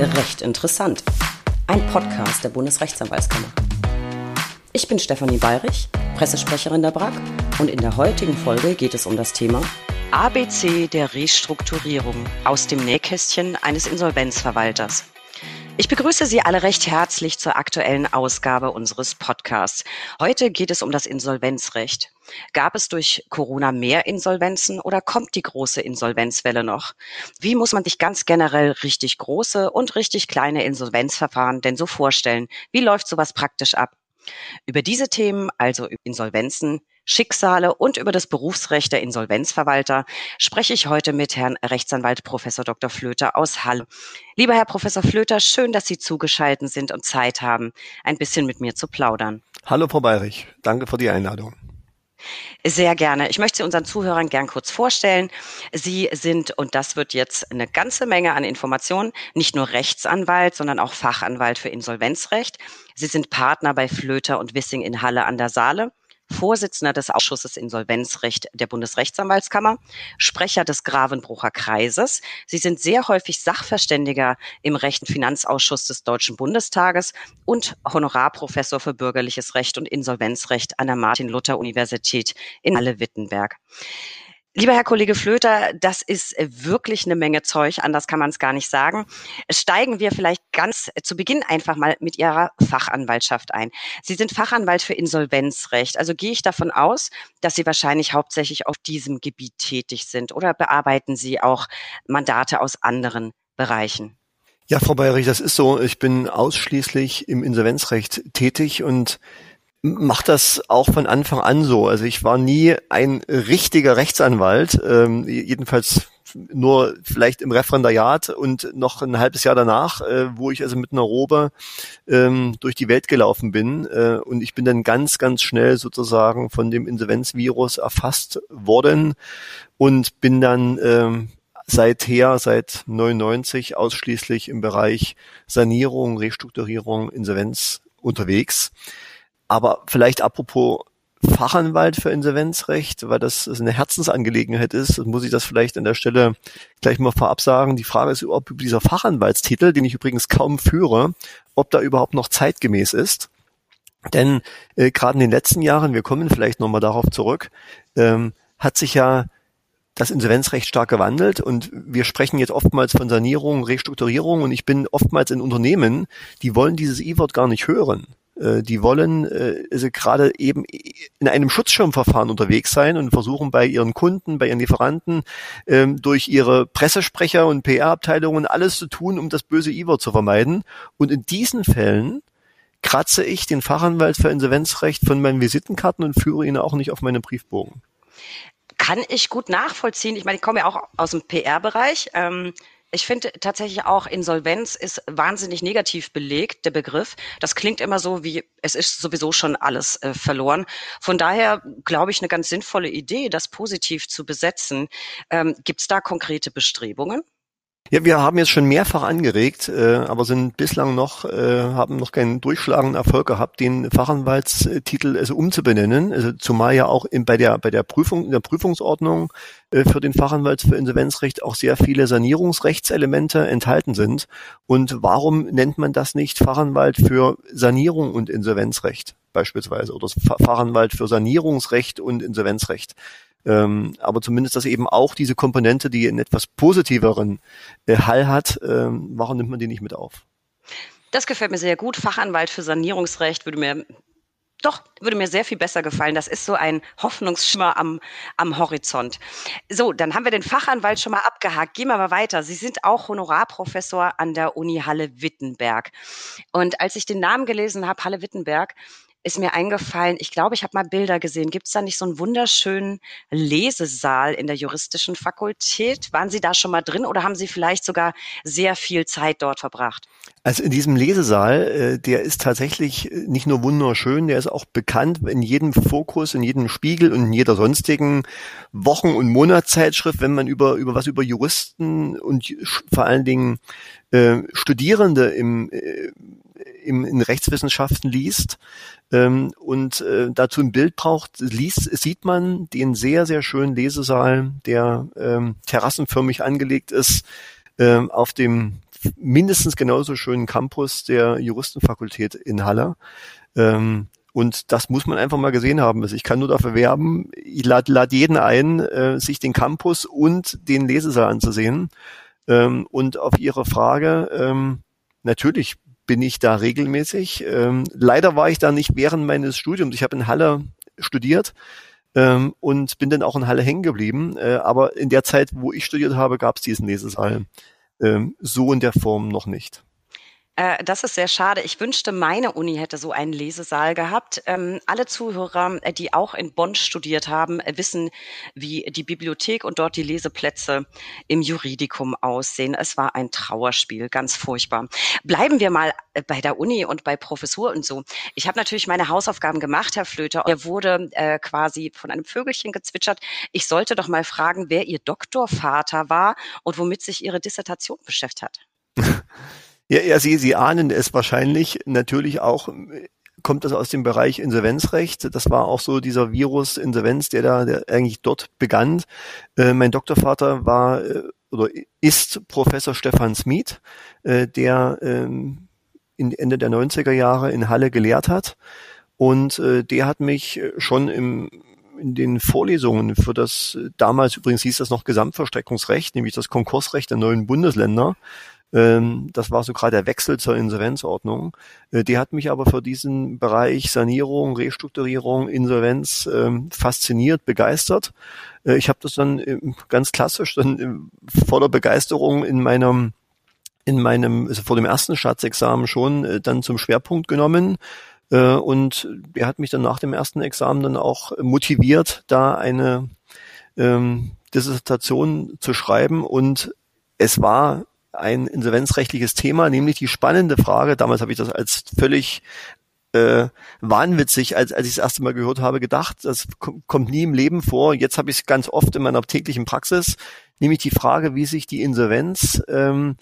Recht interessant. Ein Podcast der Bundesrechtsanwaltskammer. Ich bin Stefanie Bayrich, Pressesprecherin der BRAG und in der heutigen Folge geht es um das Thema ABC der Restrukturierung aus dem Nähkästchen eines Insolvenzverwalters. Ich begrüße Sie alle recht herzlich zur aktuellen Ausgabe unseres Podcasts. Heute geht es um das Insolvenzrecht. Gab es durch Corona mehr Insolvenzen oder kommt die große Insolvenzwelle noch? Wie muss man sich ganz generell richtig große und richtig kleine Insolvenzverfahren denn so vorstellen? Wie läuft sowas praktisch ab? Über diese Themen, also Insolvenzen, Schicksale und über das Berufsrecht der Insolvenzverwalter spreche ich heute mit Herrn Rechtsanwalt Professor Dr. Flöter aus Halle. Lieber Herr Professor Flöter, schön, dass Sie zugeschaltet sind und Zeit haben, ein bisschen mit mir zu plaudern. Hallo, Frau Bayrich. Danke für die Einladung. Sehr gerne. Ich möchte Sie unseren Zuhörern gern kurz vorstellen. Sie sind, und das wird jetzt eine ganze Menge an Informationen, nicht nur Rechtsanwalt, sondern auch Fachanwalt für Insolvenzrecht. Sie sind Partner bei Flöter und Wissing in Halle an der Saale Vorsitzender des Ausschusses Insolvenzrecht der Bundesrechtsanwaltskammer, Sprecher des Gravenbrucher Kreises. Sie sind sehr häufig Sachverständiger im Recht- und Finanzausschuss des Deutschen Bundestages und Honorarprofessor für bürgerliches Recht und Insolvenzrecht an der Martin-Luther-Universität in Halle-Wittenberg. Lieber Herr Kollege Flöter, das ist äh, wirklich eine Menge Zeug, anders kann man es gar nicht sagen. Steigen wir vielleicht ganz äh, zu Beginn einfach mal mit Ihrer Fachanwaltschaft ein. Sie sind Fachanwalt für Insolvenzrecht, also gehe ich davon aus, dass Sie wahrscheinlich hauptsächlich auf diesem Gebiet tätig sind oder bearbeiten Sie auch Mandate aus anderen Bereichen? Ja, Frau Bayerich, das ist so. Ich bin ausschließlich im Insolvenzrecht tätig und mache das auch von Anfang an so. Also ich war nie ein richtiger Rechtsanwalt, ähm, jedenfalls nur vielleicht im Referendariat und noch ein halbes Jahr danach, äh, wo ich also mit einer Robe ähm, durch die Welt gelaufen bin. Äh, und ich bin dann ganz, ganz schnell sozusagen von dem Insolvenzvirus erfasst worden und bin dann ähm, seither, seit 99 ausschließlich im Bereich Sanierung, Restrukturierung, Insolvenz unterwegs. Aber vielleicht apropos Fachanwalt für Insolvenzrecht, weil das eine Herzensangelegenheit ist, muss ich das vielleicht an der Stelle gleich mal vorab sagen. Die Frage ist, ob dieser Fachanwaltstitel, den ich übrigens kaum führe, ob da überhaupt noch zeitgemäß ist. Denn äh, gerade in den letzten Jahren, wir kommen vielleicht nochmal darauf zurück, ähm, hat sich ja das Insolvenzrecht stark gewandelt und wir sprechen jetzt oftmals von Sanierung, Restrukturierung und ich bin oftmals in Unternehmen, die wollen dieses E-Wort gar nicht hören. Äh, die wollen äh, gerade eben in einem Schutzschirmverfahren unterwegs sein und versuchen bei ihren Kunden, bei ihren Lieferanten ähm, durch ihre Pressesprecher und PR-Abteilungen alles zu tun, um das böse Iver zu vermeiden. Und in diesen Fällen kratze ich den Fachanwalt für Insolvenzrecht von meinen Visitenkarten und führe ihn auch nicht auf meinen Briefbogen. Kann ich gut nachvollziehen. Ich meine, ich komme ja auch aus dem PR-Bereich. Ähm ich finde tatsächlich auch Insolvenz ist wahnsinnig negativ belegt, der Begriff. Das klingt immer so wie, es ist sowieso schon alles äh, verloren. Von daher glaube ich eine ganz sinnvolle Idee, das positiv zu besetzen. Ähm, Gibt es da konkrete Bestrebungen? Ja, wir haben jetzt schon mehrfach angeregt, äh, aber sind bislang noch, äh, haben noch keinen durchschlagenden Erfolg gehabt, den Fachanwaltstitel also umzubenennen. Also zumal ja auch in, bei der bei der Prüfung in der Prüfungsordnung äh, für den Fachanwalt für Insolvenzrecht auch sehr viele Sanierungsrechtselemente enthalten sind. Und warum nennt man das nicht Fachanwalt für Sanierung und Insolvenzrecht beispielsweise oder Fachanwalt für Sanierungsrecht und Insolvenzrecht? Ähm, aber zumindest, dass eben auch diese Komponente, die einen etwas positiveren äh, Hall hat, ähm, warum nimmt man die nicht mit auf? Das gefällt mir sehr gut. Fachanwalt für Sanierungsrecht würde mir doch, würde mir sehr viel besser gefallen. Das ist so ein Hoffnungsschimmer am, am Horizont. So, dann haben wir den Fachanwalt schon mal abgehakt. Gehen wir mal weiter. Sie sind auch Honorarprofessor an der Uni Halle-Wittenberg. Und als ich den Namen gelesen habe, Halle-Wittenberg, ist mir eingefallen, ich glaube, ich habe mal Bilder gesehen. Gibt es da nicht so einen wunderschönen Lesesaal in der juristischen Fakultät? Waren Sie da schon mal drin oder haben Sie vielleicht sogar sehr viel Zeit dort verbracht? Also in diesem Lesesaal, äh, der ist tatsächlich nicht nur wunderschön, der ist auch bekannt in jedem Fokus, in jedem Spiegel und in jeder sonstigen Wochen- und Monatszeitschrift, wenn man über, über was über Juristen und vor allen Dingen äh, Studierende im, äh, im, in Rechtswissenschaften liest ähm, und äh, dazu ein Bild braucht, liest, sieht man den sehr, sehr schönen Lesesaal, der ähm, terrassenförmig angelegt ist, ähm, auf dem mindestens genauso schönen Campus der Juristenfakultät in Halle. Ähm, und das muss man einfach mal gesehen haben. Also ich kann nur dafür werben, ich lade lad jeden ein, äh, sich den Campus und den Lesesaal anzusehen. Ähm, und auf Ihre Frage, ähm, natürlich bin ich da regelmäßig. Ähm, leider war ich da nicht während meines Studiums. Ich habe in Halle studiert ähm, und bin dann auch in Halle hängen geblieben. Äh, aber in der Zeit, wo ich studiert habe, gab es diesen Lesesaal ähm, so in der Form noch nicht. Äh, das ist sehr schade. Ich wünschte, meine Uni hätte so einen Lesesaal gehabt. Ähm, alle Zuhörer, äh, die auch in Bonn studiert haben, äh, wissen, wie die Bibliothek und dort die Leseplätze im Juridikum aussehen. Es war ein Trauerspiel, ganz furchtbar. Bleiben wir mal bei der Uni und bei Professur und so. Ich habe natürlich meine Hausaufgaben gemacht, Herr Flöter. Mir wurde äh, quasi von einem Vögelchen gezwitschert. Ich sollte doch mal fragen, wer Ihr Doktorvater war und womit sich Ihre Dissertation beschäftigt hat. Ja, ja, Sie, Sie ahnen es wahrscheinlich. Natürlich auch kommt das aus dem Bereich Insolvenzrecht. Das war auch so dieser Virus Insolvenz, der da der eigentlich dort begann. Äh, mein Doktorvater war äh, oder ist Professor Stefan Smith, äh, der ähm, in Ende der 90er Jahre in Halle gelehrt hat. Und äh, der hat mich schon im in den Vorlesungen für das, damals übrigens hieß das noch Gesamtverstreckungsrecht, nämlich das Konkursrecht der neuen Bundesländer, das war so gerade der Wechsel zur Insolvenzordnung. Äh, die hat mich aber für diesen Bereich Sanierung, Restrukturierung, Insolvenz ähm, fasziniert, begeistert. Äh, ich habe das dann ganz klassisch dann voller Begeisterung in meinem in meinem also vor dem ersten Staatsexamen schon äh, dann zum Schwerpunkt genommen. Und er hat mich dann nach dem ersten Examen dann auch motiviert, da eine ähm, Dissertation zu schreiben. Und es war ein insolvenzrechtliches Thema, nämlich die spannende Frage, damals habe ich das als völlig äh, wahnwitzig, als, als ich das erste Mal gehört habe, gedacht, das kommt nie im Leben vor. Jetzt habe ich es ganz oft in meiner täglichen Praxis, nämlich die Frage, wie sich die Insolvenz ähm,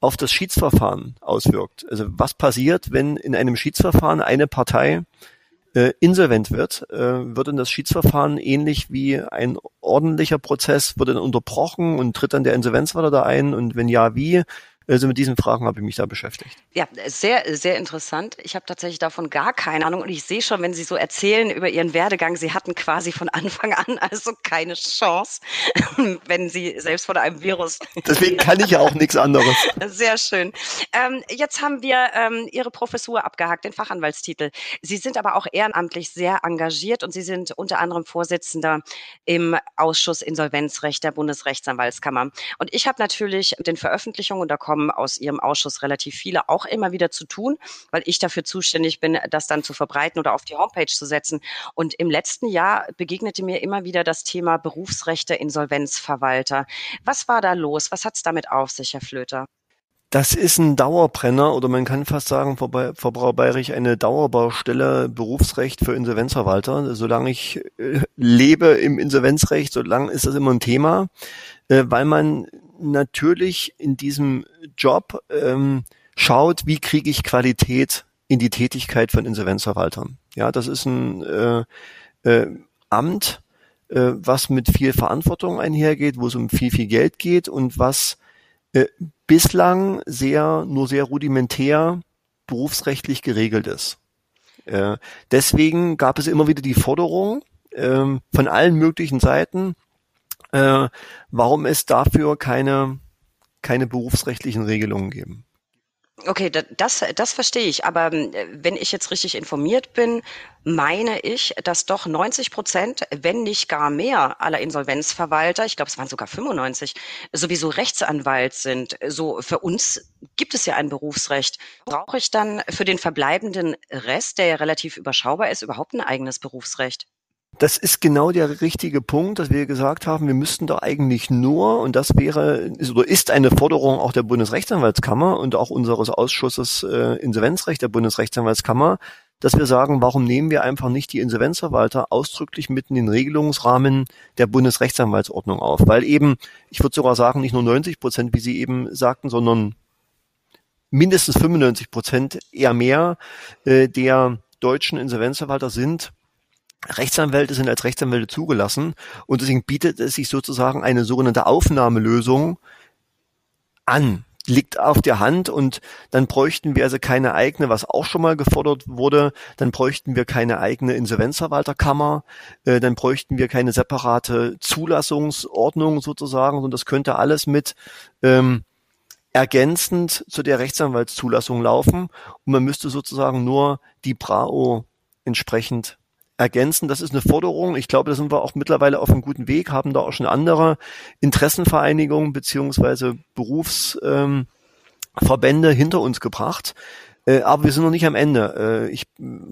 auf das Schiedsverfahren auswirkt. Also was passiert, wenn in einem Schiedsverfahren eine Partei äh, insolvent wird, äh, wird dann das Schiedsverfahren ähnlich wie ein ordentlicher Prozess, wird dann unterbrochen und tritt dann der Insolvenzwalter da ein und wenn ja, wie? Also mit diesen Fragen habe ich mich da beschäftigt. Ja, sehr, sehr interessant. Ich habe tatsächlich davon gar keine Ahnung und ich sehe schon, wenn Sie so erzählen über Ihren Werdegang, Sie hatten quasi von Anfang an also keine Chance, wenn Sie selbst von einem Virus. Deswegen kann ich ja auch nichts anderes. Sehr schön. Ähm, jetzt haben wir ähm, Ihre Professur abgehakt, den Fachanwaltstitel. Sie sind aber auch ehrenamtlich sehr engagiert und Sie sind unter anderem Vorsitzender im Ausschuss Insolvenzrecht der Bundesrechtsanwaltskammer. Und ich habe natürlich den Veröffentlichungen, und da kommen haben aus Ihrem Ausschuss relativ viele auch immer wieder zu tun, weil ich dafür zuständig bin, das dann zu verbreiten oder auf die Homepage zu setzen. Und im letzten Jahr begegnete mir immer wieder das Thema Berufsrechte Insolvenzverwalter. Was war da los? Was hat es damit auf sich, Herr Flöter? Das ist ein Dauerbrenner oder man kann fast sagen, Frau Brauer-Bayrich, eine Dauerbaustelle Berufsrecht für Insolvenzverwalter. Solange ich äh, lebe im Insolvenzrecht, solange ist das immer ein Thema, äh, weil man natürlich in diesem Job ähm, schaut, wie kriege ich Qualität in die Tätigkeit von Insolvenzverwaltern. Ja, das ist ein äh, äh, Amt, äh, was mit viel Verantwortung einhergeht, wo es um viel, viel Geld geht und was äh, bislang sehr, nur sehr rudimentär berufsrechtlich geregelt ist. Äh, deswegen gab es immer wieder die Forderung äh, von allen möglichen Seiten, äh, warum es dafür keine, keine berufsrechtlichen Regelungen geben. Okay, das, das verstehe ich. Aber ähm, wenn ich jetzt richtig informiert bin, meine ich, dass doch 90 Prozent, wenn nicht gar mehr aller Insolvenzverwalter, ich glaube, es waren sogar 95, sowieso Rechtsanwalt sind. So für uns gibt es ja ein Berufsrecht. Brauche ich dann für den verbleibenden Rest, der ja relativ überschaubar ist, überhaupt ein eigenes Berufsrecht? Das ist genau der richtige Punkt, dass wir gesagt haben, wir müssten da eigentlich nur, und das wäre ist, oder ist eine Forderung auch der Bundesrechtsanwaltskammer und auch unseres Ausschusses äh, Insolvenzrecht der Bundesrechtsanwaltskammer, dass wir sagen, warum nehmen wir einfach nicht die Insolvenzverwalter ausdrücklich mitten in den Regelungsrahmen der Bundesrechtsanwaltsordnung auf? Weil eben, ich würde sogar sagen, nicht nur 90 Prozent, wie Sie eben sagten, sondern mindestens 95 Prozent, eher mehr, äh, der deutschen Insolvenzverwalter sind Rechtsanwälte sind als Rechtsanwälte zugelassen und deswegen bietet es sich sozusagen eine sogenannte Aufnahmelösung an, liegt auf der Hand und dann bräuchten wir also keine eigene, was auch schon mal gefordert wurde, dann bräuchten wir keine eigene Insolvenzverwalterkammer, äh, dann bräuchten wir keine separate Zulassungsordnung sozusagen, und das könnte alles mit ähm, ergänzend zu der Rechtsanwaltszulassung laufen und man müsste sozusagen nur die BRAO entsprechend ergänzen. Das ist eine Forderung. Ich glaube, da sind wir auch mittlerweile auf einem guten Weg, haben da auch schon andere Interessenvereinigungen beziehungsweise Berufsverbände ähm, hinter uns gebracht. Äh, aber wir sind noch nicht am Ende. Äh, ich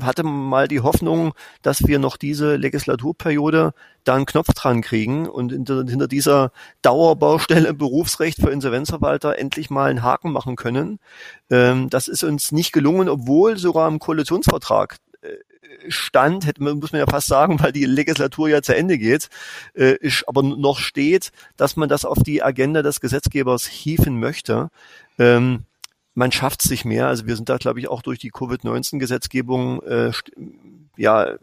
hatte mal die Hoffnung, dass wir noch diese Legislaturperiode da einen Knopf dran kriegen und hinter, dieser Dauerbaustelle Berufsrecht für Insolvenzverwalter endlich mal einen Haken machen können. Ähm, das ist uns nicht gelungen, obwohl sogar im Koalitionsvertrag stand, hätte muss man ja fast sagen, weil die Legislatur ja zu Ende geht, äh, ist aber noch steht, dass man das auf die Agenda des Gesetzgebers hieven möchte. Ähm, man schafft sich mehr. Also wir sind da, glaube ich, auch durch die Covid-19-Gesetzgebung äh, ja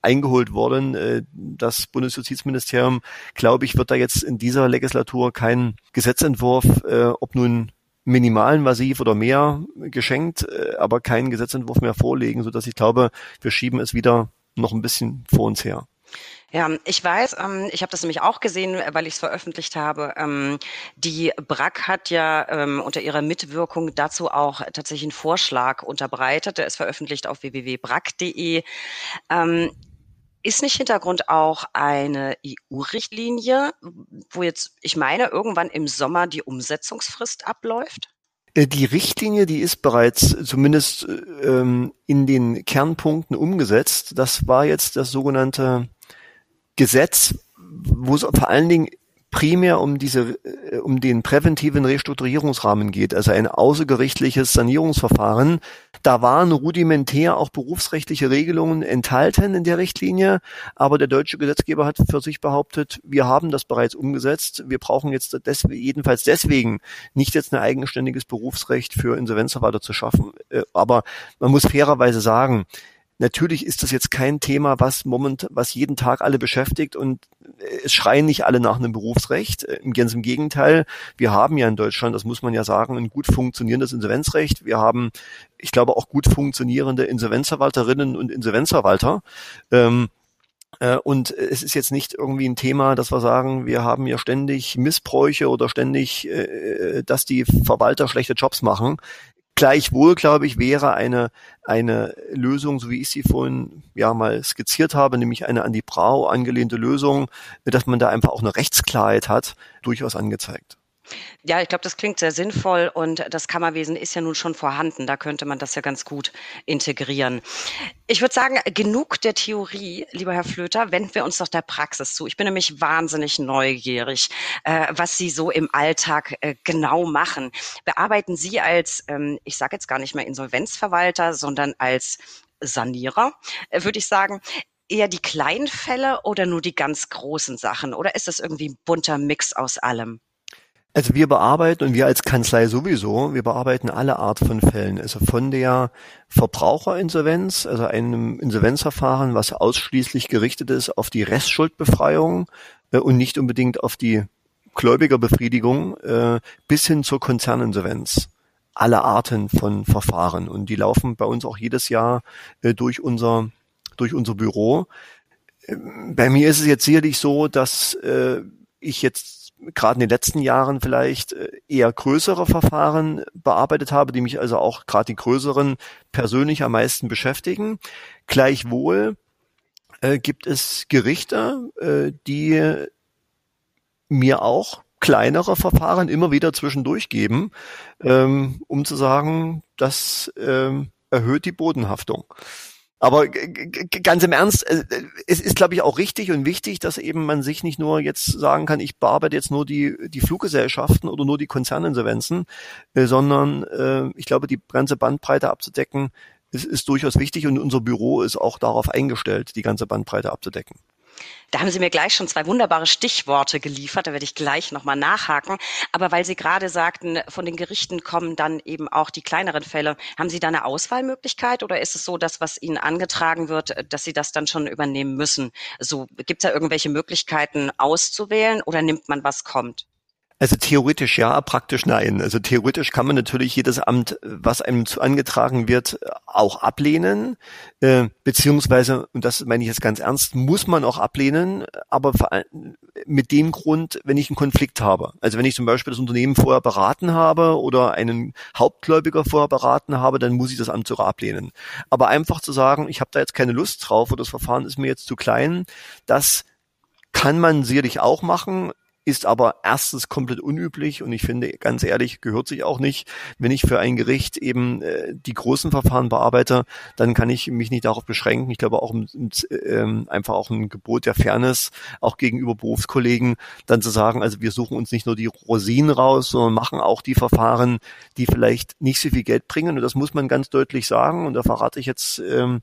eingeholt worden. Äh, das Bundesjustizministerium, glaube ich, wird da jetzt in dieser Legislatur keinen Gesetzentwurf, äh, ob nun minimalinvasiv oder mehr geschenkt, äh, aber keinen Gesetzentwurf mehr vorlegen, so dass ich glaube, wir schieben es wieder noch ein bisschen vor uns her. Ja, ich weiß, ähm, ich habe das nämlich auch gesehen, weil ich es veröffentlicht habe. Ähm, die BRAC hat ja ähm, unter ihrer Mitwirkung dazu auch tatsächlich einen Vorschlag unterbreitet. Der ist veröffentlicht auf www.brac.de. Ist nicht Hintergrund auch eine EU-Richtlinie, wo jetzt, ich meine, irgendwann im Sommer die Umsetzungsfrist abläuft? Äh, die Richtlinie, die ist bereits zumindest ähm, in den Kernpunkten umgesetzt. Das war jetzt das sogenannte Gesetz, wo es vor allen Dingen primär um diese, äh, um den präventiven Restrukturierungsrahmen geht, also ein außergerichtliches Sanierungsverfahren. Da waren rudimentär auch berufsrechtliche Regelungen enthalten in der Richtlinie, aber der deutsche Gesetzgeber hat für sich behauptet, wir haben das bereits umgesetzt, wir brauchen jetzt des, jedenfalls deswegen nicht jetzt ein eigenständiges Berufsrecht für Insolvenzverwalter zu schaffen. Äh, aber man muss fairerweise sagen, Natürlich ist das jetzt kein Thema, was moment, was jeden Tag alle beschäftigt und es schreien nicht alle nach einem Berufsrecht. Äh, Im ganz im Gegenteil. Wir haben ja in Deutschland, das muss man ja sagen, ein gut funktionierendes Insolvenzrecht. Wir haben, ich glaube, auch gut funktionierende Insolvenzverwalterinnen und Insolvenzverwalter. Ähm, äh, und es ist jetzt nicht irgendwie ein Thema, dass wir sagen, wir haben ja ständig Missbräuche oder ständig, dass die Verwalter schlechte Jobs machen. Gleichwohl, glaube ich, wäre eine, eine Lösung, so wie ich sie vorhin ja mal skizziert habe, nämlich eine an die Brau angelehnte Lösung, dass man da einfach auch eine Rechtsklarheit hat, durchaus angezeigt. Ja, ich glaube, das klingt sehr sinnvoll und das Kammerwesen ist ja nun schon vorhanden. Da könnte man das ja ganz gut integrieren. Ich würde sagen, genug der Theorie, lieber Herr Flöter, wenden wir uns doch der Praxis zu. Ich bin nämlich wahnsinnig neugierig, äh, was Sie so im Alltag äh, genau machen. Bearbeiten Sie als, ähm, ich sage jetzt gar nicht mehr Insolvenzverwalter, sondern als Sanierer, äh, würde ich sagen eher die kleinen Fälle oder nur die ganz großen Sachen? Oder ist das irgendwie ein bunter Mix aus allem? Also wir bearbeiten und wir als Kanzlei sowieso, wir bearbeiten alle Art von Fällen. Also von der Verbraucherinsolvenz, also einem Insolvenzverfahren, was ausschließlich gerichtet ist auf die Restschuldbefreiung äh, und nicht unbedingt auf die Gläubigerbefriedigung, äh, bis hin zur Konzerninsolvenz. Alle Arten von Verfahren. Und die laufen bei uns auch jedes Jahr äh, durch unser, durch unser Büro. Ähm, bei mir ist es jetzt sicherlich so, dass äh, ich jetzt gerade in den letzten Jahren vielleicht äh, eher größere Verfahren bearbeitet habe, die mich also auch gerade die größeren persönlich am meisten beschäftigen. Gleichwohl äh, gibt es Gerichte, äh, die mir auch kleinere Verfahren immer wieder zwischendurch geben, ähm, um zu sagen, das ähm, erhöht die Bodenhaftung. Aber ganz im Ernst, äh, es ist, glaube ich, auch richtig und wichtig, dass eben man sich nicht nur jetzt sagen kann, ich bearbeite jetzt nur die, die Fluggesellschaften oder nur die Konzerninsolvenzen, äh, sondern äh, ich glaube, die ganze Bandbreite abzudecken, ist, ist durchaus wichtig und unser Büro ist auch darauf eingestellt, die ganze Bandbreite abzudecken. Da haben Sie mir gleich schon zwei wunderbare Stichworte geliefert, da werde ich gleich nochmal nachhaken. Aber weil Sie gerade sagten, von den Gerichten kommen dann eben auch die kleineren Fälle, haben Sie da eine Auswahlmöglichkeit oder ist es so, dass was Ihnen angetragen wird, dass Sie das dann schon übernehmen müssen? So, gibt es da irgendwelche Möglichkeiten auszuwählen oder nimmt man, was kommt? Also theoretisch ja, praktisch nein. Also theoretisch kann man natürlich jedes Amt, was einem zu angetragen wird, auch ablehnen, äh, beziehungsweise, und das meine ich jetzt ganz ernst, muss man auch ablehnen, aber mit dem Grund, wenn ich einen Konflikt habe. Also wenn ich zum Beispiel das Unternehmen vorher beraten habe oder einen Hauptgläubiger vorher beraten habe, dann muss ich das Amt sogar ablehnen. Aber einfach zu sagen, ich habe da jetzt keine Lust drauf oder das Verfahren ist mir jetzt zu klein, das kann man sicherlich auch machen ist aber erstens komplett unüblich und ich finde, ganz ehrlich, gehört sich auch nicht. Wenn ich für ein Gericht eben äh, die großen Verfahren bearbeite, dann kann ich mich nicht darauf beschränken. Ich glaube auch ähm, einfach auch ein Gebot der Fairness, auch gegenüber Berufskollegen, dann zu sagen, also wir suchen uns nicht nur die Rosinen raus, sondern machen auch die Verfahren, die vielleicht nicht so viel Geld bringen. Und das muss man ganz deutlich sagen. Und da verrate ich jetzt ähm,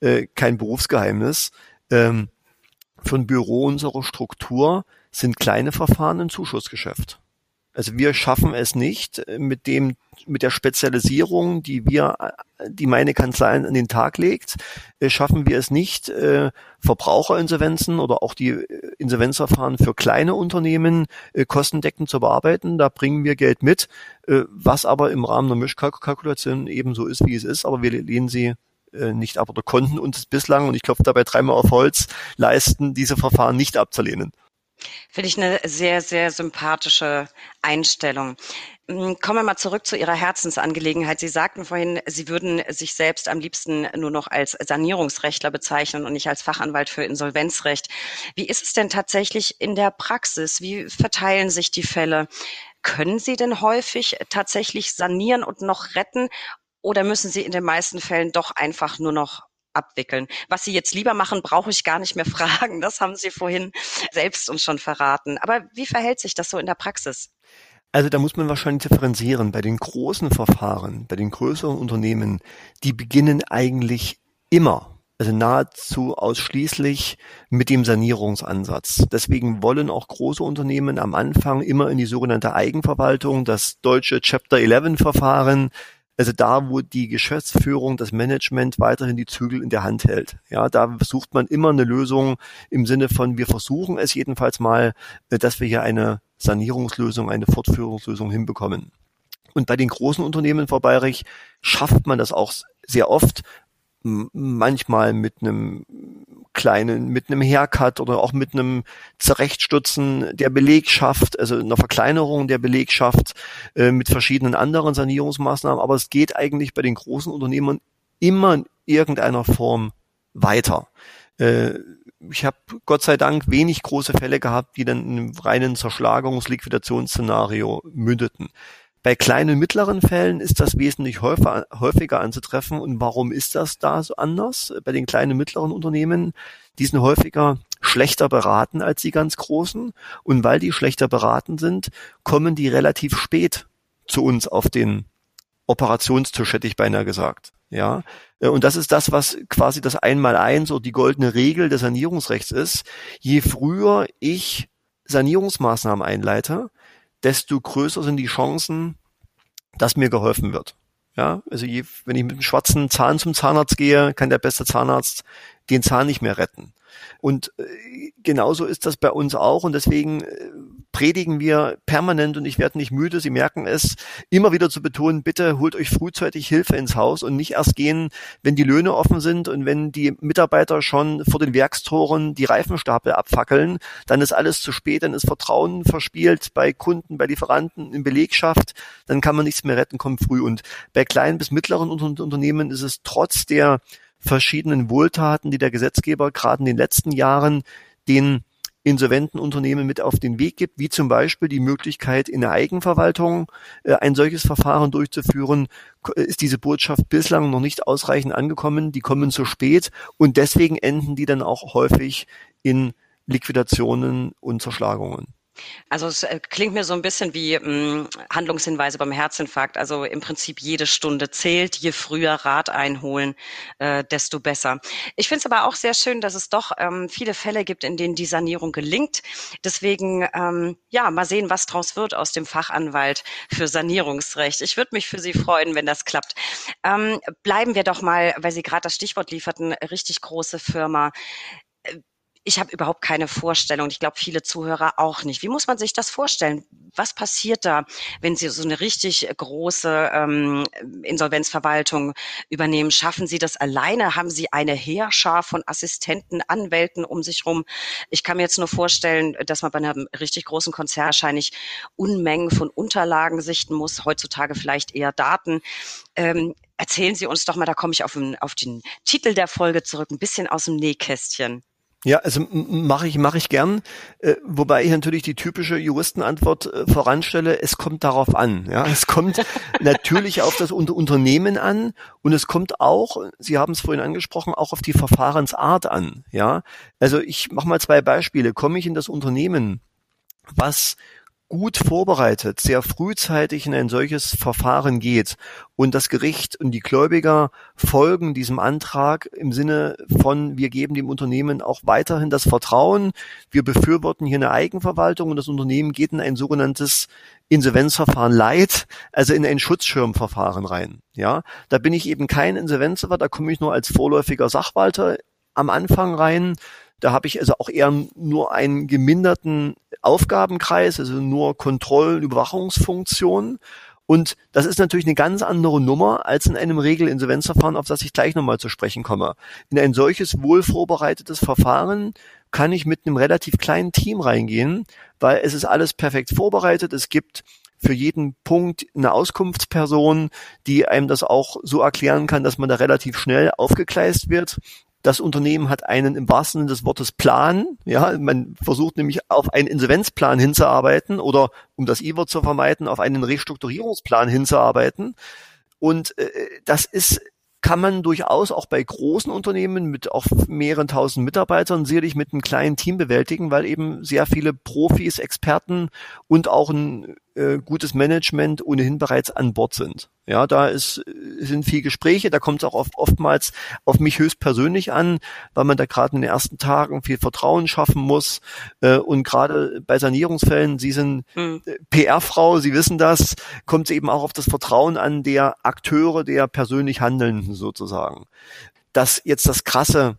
äh, kein Berufsgeheimnis. Ähm, für ein Büro unserer Struktur sind kleine Verfahren ein Zuschussgeschäft. Also wir schaffen es nicht äh, mit dem, mit der Spezialisierung, die wir, äh, die meine Kanzlei an den Tag legt, äh, schaffen wir es nicht, Verbraucherinsolvenzen oder auch die Insolvenzverfahren für kleine Unternehmen kostendeckend zu bearbeiten. Da bringen wir Geld mit, was aber im Rahmen der Mischkalkulation eben so ist, wie es ist, aber wir lehnen sie nicht ab oder konnten uns bislang, und ich klopfe dabei dreimal auf Holz, leisten, diese Verfahren nicht abzulehnen. Finde ich eine sehr, sehr sympathische Einstellung. Hm, kommen wir mal zurück zu Ihrer Herzensangelegenheit. Sie sagten vorhin, Sie würden sich selbst am liebsten nur noch als Sanierungsrechtler bezeichnen und nicht als Fachanwalt für Insolvenzrecht. Wie ist es denn tatsächlich in der Praxis? Wie verteilen sich die Fälle? Können Sie denn häufig tatsächlich sanieren und noch retten? Oder müssen Sie in den meisten Fällen doch einfach nur noch abwickeln. Was Sie jetzt lieber machen, brauche ich gar nicht mehr fragen. Das haben Sie vorhin selbst uns schon verraten. Aber wie verhält sich das so in der Praxis? Also da muss man wahrscheinlich differenzieren. Bei den großen Verfahren, bei den größeren Unternehmen, die beginnen eigentlich immer, also nahezu ausschließlich mit dem Sanierungsansatz. Deswegen wollen auch große Unternehmen am Anfang immer in die sogenannte Eigenverwaltung, das deutsche Chapter 11 Verfahren, also da, wo die Geschäftsführung, das Management weiterhin die Zügel in der Hand hält. Ja, da sucht man immer eine Lösung im Sinne von, wir versuchen es jedenfalls mal, äh, dass wir hier eine Sanierungslösung, eine Fortführungslösung hinbekommen. Und bei den großen Unternehmen, Frau Bayrich, schafft man das auch sehr oft, manchmal mit einem kleinen, mit einem Haircut oder auch mit einem Zurechtstutzen der Belegschaft, also einer Verkleinerung der Belegschaft äh, mit verschiedenen anderen Sanierungsmaßnahmen. Aber es geht eigentlich bei den großen Unternehmen immer in irgendeiner Form weiter. Äh, ich habe Gott sei Dank wenig große Fälle gehabt, die dann in einem reinen Zerschlagungs-Liquidationsszenario mündeten. Bei kleinen und mittleren Fällen ist das wesentlich häufiger, häufiger anzutreffen. Und warum ist das da so anders? Bei den kleinen und mittleren Unternehmen, die sind häufiger schlechter beraten als die ganz großen. Und weil die schlechter beraten sind, kommen die relativ spät zu uns auf den Operationstisch, hätte ich beinahe gesagt. Ja, und das ist das, was quasi das Einmaleins oder die goldene Regel des Sanierungsrechts ist. Je früher ich Sanierungsmaßnahmen einleite, desto größer sind die Chancen, dass mir geholfen wird. Ja, also je, wenn ich mit einem schwarzen Zahn zum Zahnarzt gehe, kann der beste Zahnarzt den Zahn nicht mehr retten. Und äh, genauso ist das bei uns auch und deswegen äh, predigen wir permanent und ich werde nicht müde, Sie merken es, immer wieder zu betonen, bitte holt euch frühzeitig Hilfe ins Haus und nicht erst gehen, wenn die Löhne offen sind und wenn die Mitarbeiter schon vor den Werkstoren die Reifenstapel abfackeln, dann ist alles zu spät, dann ist Vertrauen verspielt bei Kunden, bei Lieferanten, in Belegschaft, dann kann man nichts mehr retten, kommt früh. Und bei kleinen bis mittleren Unternehmen ist es trotz der verschiedenen Wohltaten, die der Gesetzgeber gerade in den letzten Jahren den insolventen Unternehmen mit auf den Weg gibt, wie zum Beispiel die Möglichkeit, in der Eigenverwaltung äh, ein solches Verfahren durchzuführen, ist diese Botschaft bislang noch nicht ausreichend angekommen. Die kommen zu spät und deswegen enden die dann auch häufig in Liquidationen und Zerschlagungen. Also es äh, klingt mir so ein bisschen wie mh, hm, Handlungshinweise beim Herzinfarkt. Also im Prinzip jede Stunde zählt. Je früher Rat einholen, äh, desto besser. Ich finde es aber auch sehr schön, dass es doch ähm, viele Fälle gibt, in denen die Sanierung gelingt. Deswegen ähm, ja, mal sehen, was draus wird aus dem Fachanwalt für Sanierungsrecht. Ich würde mich für Sie freuen, wenn das klappt. Ähm, bleiben wir doch mal, weil Sie gerade das Stichwort lieferten, richtig große Firma ich habe überhaupt keine Vorstellung. Ich glaube, viele Zuhörer auch nicht. Wie muss man sich das vorstellen? Was passiert da, wenn Sie so eine richtig große ähm, Insolvenzverwaltung übernehmen? Schaffen Sie das alleine? Haben Sie eine Heerschar von Assistenten, Anwälten um sich rum? Ich kann mir jetzt nur vorstellen, dass man bei einem richtig großen Konzern wahrscheinlich Unmengen von Unterlagen sichten muss, heutzutage vielleicht eher Daten. Ähm, erzählen Sie uns doch mal, da komme ich auf auf den Titel der Folge zurück, ein bisschen aus dem Nähkästchen. Ja, also mache ich mache ich gern, äh, wobei ich natürlich die typische Juristenantwort äh, voranstelle. Es kommt darauf an. Ja, es kommt natürlich auf das Unter Unternehmen an und es kommt auch, Sie haben es vorhin angesprochen, auch auf die Verfahrensart an. Ja, also ich mache mal zwei Beispiele. Komme ich in das Unternehmen, was gut vorbereitet, sehr frühzeitig in ein solches Verfahren geht und das Gericht und die Gläubiger folgen diesem Antrag im Sinne von, wir geben dem Unternehmen auch weiterhin das Vertrauen, wir befürworten hier eine Eigenverwaltung und das Unternehmen geht in ein sogenanntes Insolvenzverfahren Light, also in ein Schutzschirmverfahren rein. Ja, da bin ich eben kein Insolvenzverfahren, da komme ich nur als vorläufiger Sachwalter am Anfang rein, da habe ich also auch eher nur einen geminderten Aufgabenkreis, also nur Kontroll- Überwachungsfunktionen. Und das ist natürlich eine ganz andere Nummer als in einem Regelinsolvenzverfahren, auf das ich gleich nochmal zu sprechen komme. In ein solches wohl vorbereitetes Verfahren kann ich mit einem relativ kleinen Team reingehen, weil es ist alles perfekt vorbereitet. Es gibt für jeden Punkt eine Auskunftsperson, die einem das auch so erklären kann, dass man da relativ schnell aufgegleist wird. Das Unternehmen hat einen im wahrsten Sinne des Wortes Plan. Ja, man versucht nämlich auf einen Insolvenzplan hinzuarbeiten oder, um das I-Wort zu vermeiden, auf einen Restrukturierungsplan hinzuarbeiten. Und äh, das ist kann man durchaus auch bei großen Unternehmen mit auch mehreren tausend Mitarbeitern sicherlich mit einem kleinen Team bewältigen, weil eben sehr viele Profis, Experten und auch ein äh, gutes Management ohnehin bereits an Bord sind. Ja, da ist, sind viel Gespräche, da kommt es auch oft, oftmals auf mich höchstpersönlich an, weil man da gerade in den ersten Tagen viel Vertrauen schaffen muss. Äh, und gerade bei Sanierungsfällen, Sie sind mhm. PR-Frau, Sie wissen das, kommt es eben auch auf das Vertrauen an der Akteure, der persönlich Handelnden sozusagen. Dass jetzt das krasse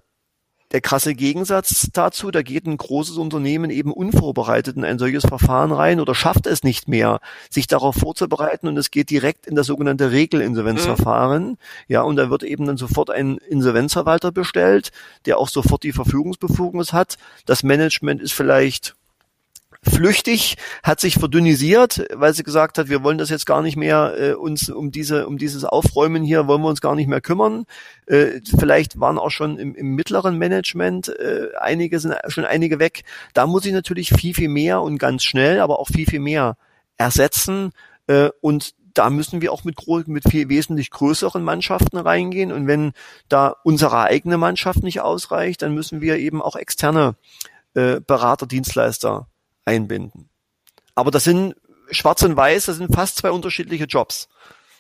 der krasse Gegensatz dazu, da geht ein großes Unternehmen eben unvorbereitet in ein solches Verfahren rein oder schafft es nicht mehr, sich darauf vorzubereiten und es geht direkt in das sogenannte Regelinsolvenzverfahren. Mhm. Ja, und da wird eben dann sofort ein Insolvenzverwalter bestellt, der auch sofort die Verfügungsbefugnis hat. Das Management ist vielleicht flüchtig, hat sich verdünnisiert, weil sie gesagt hat, wir wollen das jetzt gar nicht mehr äh, uns um diese um dieses Aufräumen hier wollen wir uns gar nicht mehr kümmern. Äh, vielleicht waren auch schon im, im mittleren Management äh, einige sind schon einige weg. Da muss ich natürlich viel viel mehr und ganz schnell, aber auch viel viel mehr ersetzen äh, und da müssen wir auch mit, mit viel wesentlich größeren Mannschaften reingehen. Und wenn da unsere eigene Mannschaft nicht ausreicht, dann müssen wir eben auch externe äh, Berater, Dienstleister einbinden. Aber das sind schwarz und weiß, das sind fast zwei unterschiedliche Jobs.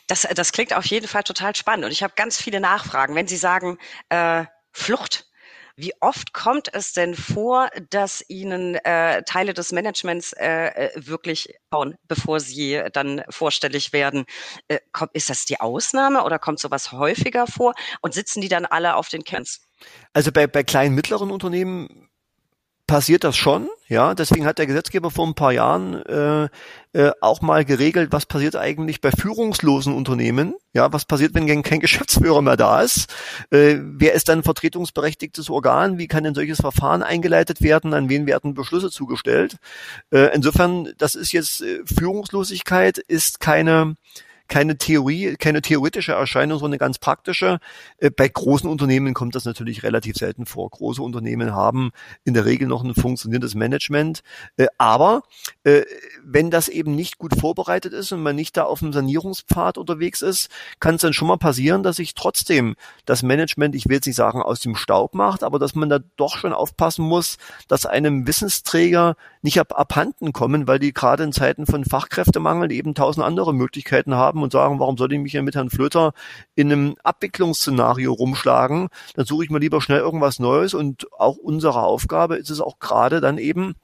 Das, das klingt auf jeden Fall total spannend und ich habe ganz viele Nachfragen. Wenn Sie sagen äh, Flucht, wie oft kommt es denn vor, dass Ihnen äh, Teile des Managements äh, äh wirklich bauen, bevor Sie dann vorstellig werden? Äh, kommt, ist das die Ausnahme oder kommt sowas häufiger vor? Und sitzen die dann alle auf den Kerns? Also bei, bei kleinen, mittleren Unternehmen passiert das schon, ja. Deswegen hat der Gesetzgeber vor ein paar Jahren äh, äh, auch mal geregelt, was passiert eigentlich bei führungslosen Unternehmen, ja, was passiert, wenn kein Geschäftsführer mehr da ist, äh, wer ist dann vertretungsberechtigtes Organ, wie kann ein solches Verfahren eingeleitet werden, an wen werden Beschlüsse zugestellt. Äh, insofern, das ist jetzt äh, Führungslosigkeit ist keine keine Theorie, keine theoretische Erscheinung, sondern eine ganz praktische. Äh, bei großen Unternehmen kommt das natürlich relativ selten vor. Große Unternehmen haben in der Regel noch ein funktionierendes Management. Äh, aber äh, wenn das eben nicht gut vorbereitet ist und man nicht da auf dem Sanierungspfad unterwegs ist, kann es dann schon mal passieren, dass sich trotzdem das Management, ich will jetzt nicht sagen, aus dem Staub macht, aber dass man da doch schon aufpassen muss, dass einem Wissensträger nicht ab, abhanden kommen, weil die gerade in Zeiten von Fachkräftemangel eben tausend andere Möglichkeiten haben und sagen, warum soll ich mich hier mit Herrn Flöter in einem Abwicklungsszenario rumschlagen? Dann suche ich mir lieber schnell irgendwas Neues und auch unsere Aufgabe ist es auch gerade dann eben,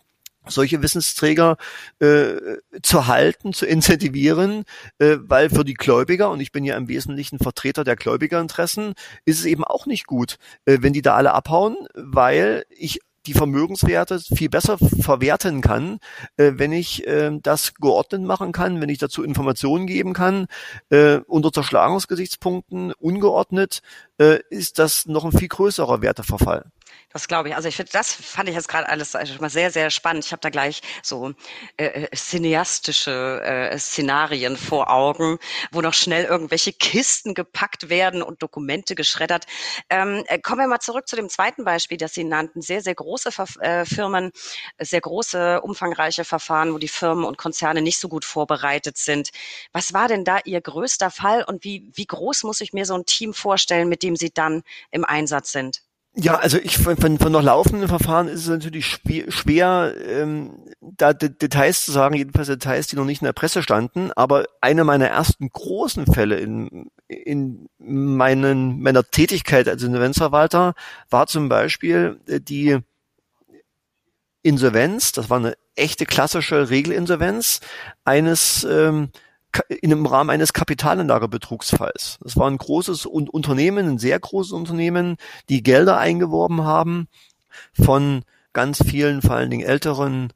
solche Wissensträger äh, zu halten, zu incentivieren, äh, weil für die Gläubiger, und ich bin ja im Wesentlichen Vertreter der Gläubigerinteressen, ist es eben auch nicht gut, äh, wenn die da alle abhauen, weil ich die Vermögenswerte viel besser verwerten kann, äh, wenn ich äh, das geordnet machen kann, wenn ich dazu Informationen geben kann, äh, unter Zerschlagungsgesichtspunkten ungeordnet, äh, ist das noch ein viel größerer Werteverfall. Das glaube ich. Also ich finde, das fand ich jetzt gerade alles mal sehr, sehr spannend. Ich habe da gleich so äh, äh, cineastische äh, Szenarien vor Augen, wo noch schnell irgendwelche Kisten gepackt werden und Dokumente geschreddert. Ähm, äh, kommen wir mal zurück zu dem zweiten Beispiel, das Sie nannten. Sehr, sehr große Ver äh, Firmen, sehr große, umfangreiche Verfahren, wo die Firmen und Konzerne nicht so gut vorbereitet sind. Was war denn da Ihr größter Fall und wie, wie groß muss ich mir so ein Team vorstellen, mit dem Sie dann im Einsatz sind? Ja, also ich von, von, von noch laufenden Verfahren ist es natürlich schwer, ähm, da D Details zu sagen, jedenfalls Details, die noch nicht in der Presse standen. Aber einer meiner ersten großen Fälle in, in meinen, meiner Tätigkeit als Insolvenzverwalter war zum Beispiel äh, die Insolvenz, das war eine echte klassische Regelinsolvenz eines ähm, in im Rahmen eines Kapitalanlagebetrugsfalls. Das war ein großes Unternehmen, ein sehr großes Unternehmen, die Gelder eingeworben haben von ganz vielen, vor allen Dingen älteren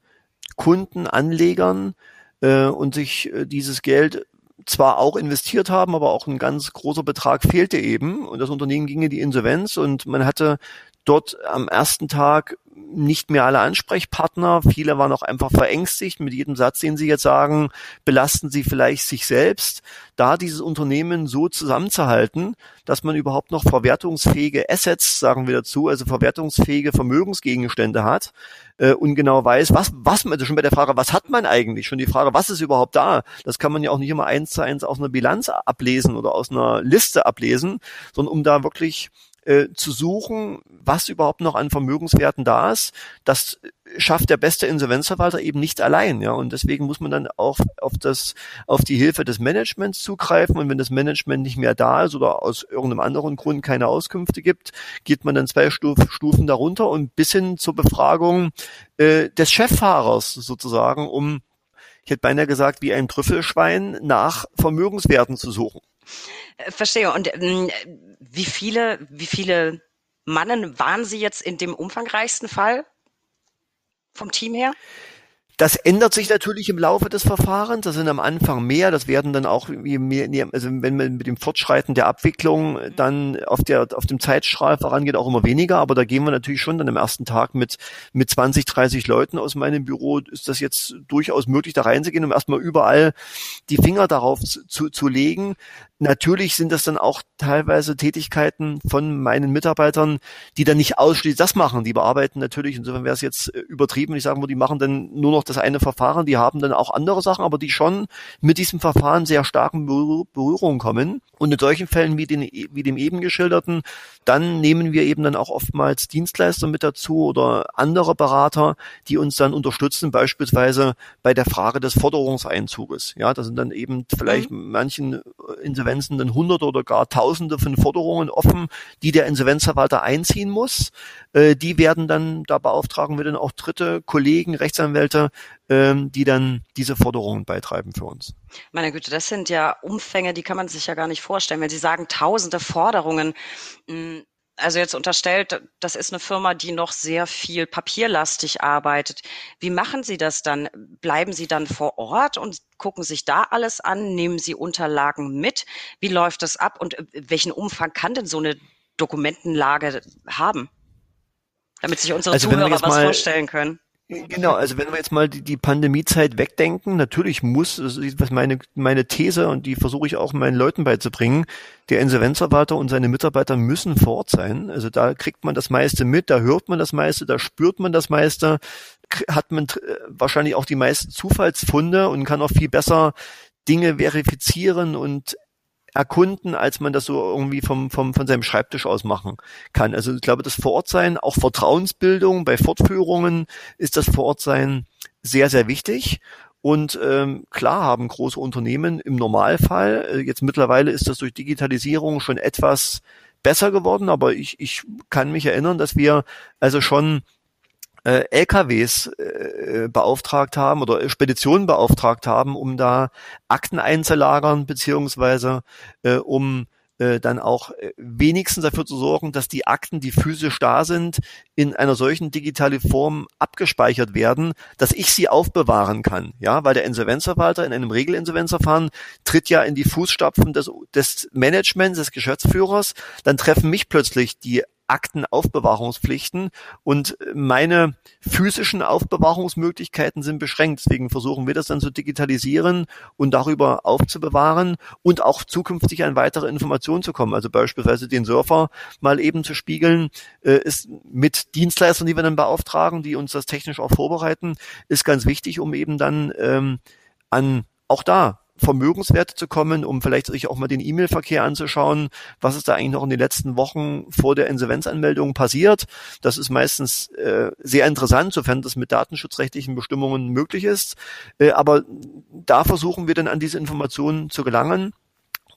Kunden, Anlegern äh, und sich äh, dieses Geld zwar auch investiert haben, aber auch ein ganz großer Betrag fehlte eben und das Unternehmen ging in die Insolvenz und man hatte dort am ersten Tag nicht mehr alle Ansprechpartner. Viele waren auch einfach verängstigt. Mit jedem Satz, den sie jetzt sagen, belasten sie vielleicht sich selbst. Da dieses Unternehmen so zusammenzuhalten, dass man überhaupt noch verwertungsfähige Assets, sagen wir dazu, also verwertungsfähige Vermögensgegenstände hat äh, und genau weiß, was, was man, also schon bei der Frage, was hat man eigentlich? Schon die Frage, was ist überhaupt da? Das kann man ja auch nicht immer eins zu eins aus einer Bilanz ablesen oder aus einer Liste ablesen, sondern um da wirklich äh, zu suchen, was überhaupt noch an Vermögenswerten da ist. Das schafft der beste Insolvenzverwalter eben nicht allein, ja. Und deswegen muss man dann auch auf das, auf die Hilfe des Managements zugreifen. Und wenn das Management nicht mehr da ist oder aus irgendeinem anderen Grund keine Auskünfte gibt, geht man dann zwei Stuf, Stufen darunter und bis hin zur Befragung äh, des Cheffahrers sozusagen, um ich hätte beinahe gesagt, wie ein Trüffelschwein nach Vermögenswerten zu suchen. Äh, verstehe. Und ähm, wie viele, wie viele Mannen waren Sie jetzt in dem umfangreichsten Fall vom Team her? Das ändert sich natürlich im Laufe des Verfahrens. Das sind am Anfang mehr. Das werden dann auch, wie mehr, also wenn man mit dem Fortschreiten der Abwicklung dann auf der, auf dem Zeitstrahl vorangeht, auch immer weniger. Aber da gehen wir natürlich schon dann am ersten Tag mit, mit 20, 30 Leuten aus meinem Büro. Ist das jetzt durchaus möglich, da reinzugehen, um erstmal überall die Finger darauf zu, zu legen. Natürlich sind das dann auch teilweise Tätigkeiten von meinen Mitarbeitern, die dann nicht ausschließlich das machen. Die bearbeiten natürlich, insofern wäre es jetzt äh, übertrieben, ich sagen würde, die machen dann nur noch das eine Verfahren, die haben dann auch andere Sachen, aber die schon mit diesem Verfahren sehr starken Berührung kommen. Und in solchen Fällen wie, den, wie dem eben geschilderten, dann nehmen wir eben dann auch oftmals Dienstleister mit dazu oder andere Berater, die uns dann unterstützen, beispielsweise bei der Frage des Forderungseinzuges. Ja, das sind dann eben vielleicht mhm. manchen Insolvenzen hunderte oder gar tausende von Forderungen offen, die der Insolvenzverwalter einziehen muss. Äh, die werden dann, da beauftragen wir dann auch dritte Kollegen, Rechtsanwälte, ähm, die dann diese Forderungen beitreiben für uns. Meine Güte, das sind ja Umfänge, die kann man sich ja gar nicht vorstellen. Wenn Sie sagen tausende Forderungen, hm, also jetzt unterstellt, das ist eine Firma, die noch sehr viel papierlastig arbeitet. Wie machen Sie das dann? Bleiben Sie dann vor Ort und gucken sich da alles an? Nehmen Sie Unterlagen mit? Wie läuft das ab und äh, welchen Umfang kann denn so eine Dokumentenlage haben? Damit sich unsere also Zuhörer was vorstellen können. Genau, also wenn wir jetzt mal die, die Pandemiezeit wegdenken, natürlich muss, was meine, meine These und die versuche ich auch meinen Leuten beizubringen, der Insolvenzverwalter und seine Mitarbeiter müssen vor Ort sein. Also da kriegt man das meiste mit, da hört man das meiste, da spürt man das meiste, hat man wahrscheinlich auch die meisten Zufallsfunde und kann auch viel besser Dinge verifizieren und erkunden, als man das so irgendwie vom, vom, von seinem Schreibtisch aus machen kann. Also ich glaube, das Vorortsein, auch Vertrauensbildung bei Fortführungen ist das Vorortsein sehr, sehr wichtig. Und ähm, klar haben große Unternehmen im Normalfall, äh, jetzt mittlerweile ist das durch Digitalisierung schon etwas besser geworden, aber ich, ich kann mich erinnern, dass wir also schon äh, LKWs äh, beauftragt haben oder Speditionen beauftragt haben, um da Akten einzulagern, beziehungsweise äh, um äh, dann auch äh, wenigstens dafür zu sorgen, dass die Akten, die physisch da sind, in einer solchen digitalen Form abgespeichert werden, dass ich sie aufbewahren kann. Ja, weil der Insolvenzverwalter in einem Regelinsolvenzverfahren tritt ja in die Fußstapfen des, des Managements, des Geschäftsführers. Dann treffen mich plötzlich die Aktenaufbewahrungspflichten und meine physischen Aufbewahrungsmöglichkeiten sind beschränkt. Deswegen versuchen wir das dann zu digitalisieren und darüber aufzubewahren und auch zukünftig an weitere Informationen zu kommen. Also beispielsweise den Surfer mal eben zu spiegeln, äh, ist mit Dienstleistern, die wir dann beauftragen, die uns das technisch auch vorbereiten, ist ganz wichtig, um eben dann ähm, an auch da Vermögenswerte zu kommen, um vielleicht sich auch mal den E-Mail-Verkehr anzuschauen, was ist da eigentlich noch in den letzten Wochen vor der Insolvenzanmeldung passiert. Das ist meistens äh, sehr interessant, sofern das mit datenschutzrechtlichen Bestimmungen möglich ist. Äh, aber da versuchen wir dann an diese Informationen zu gelangen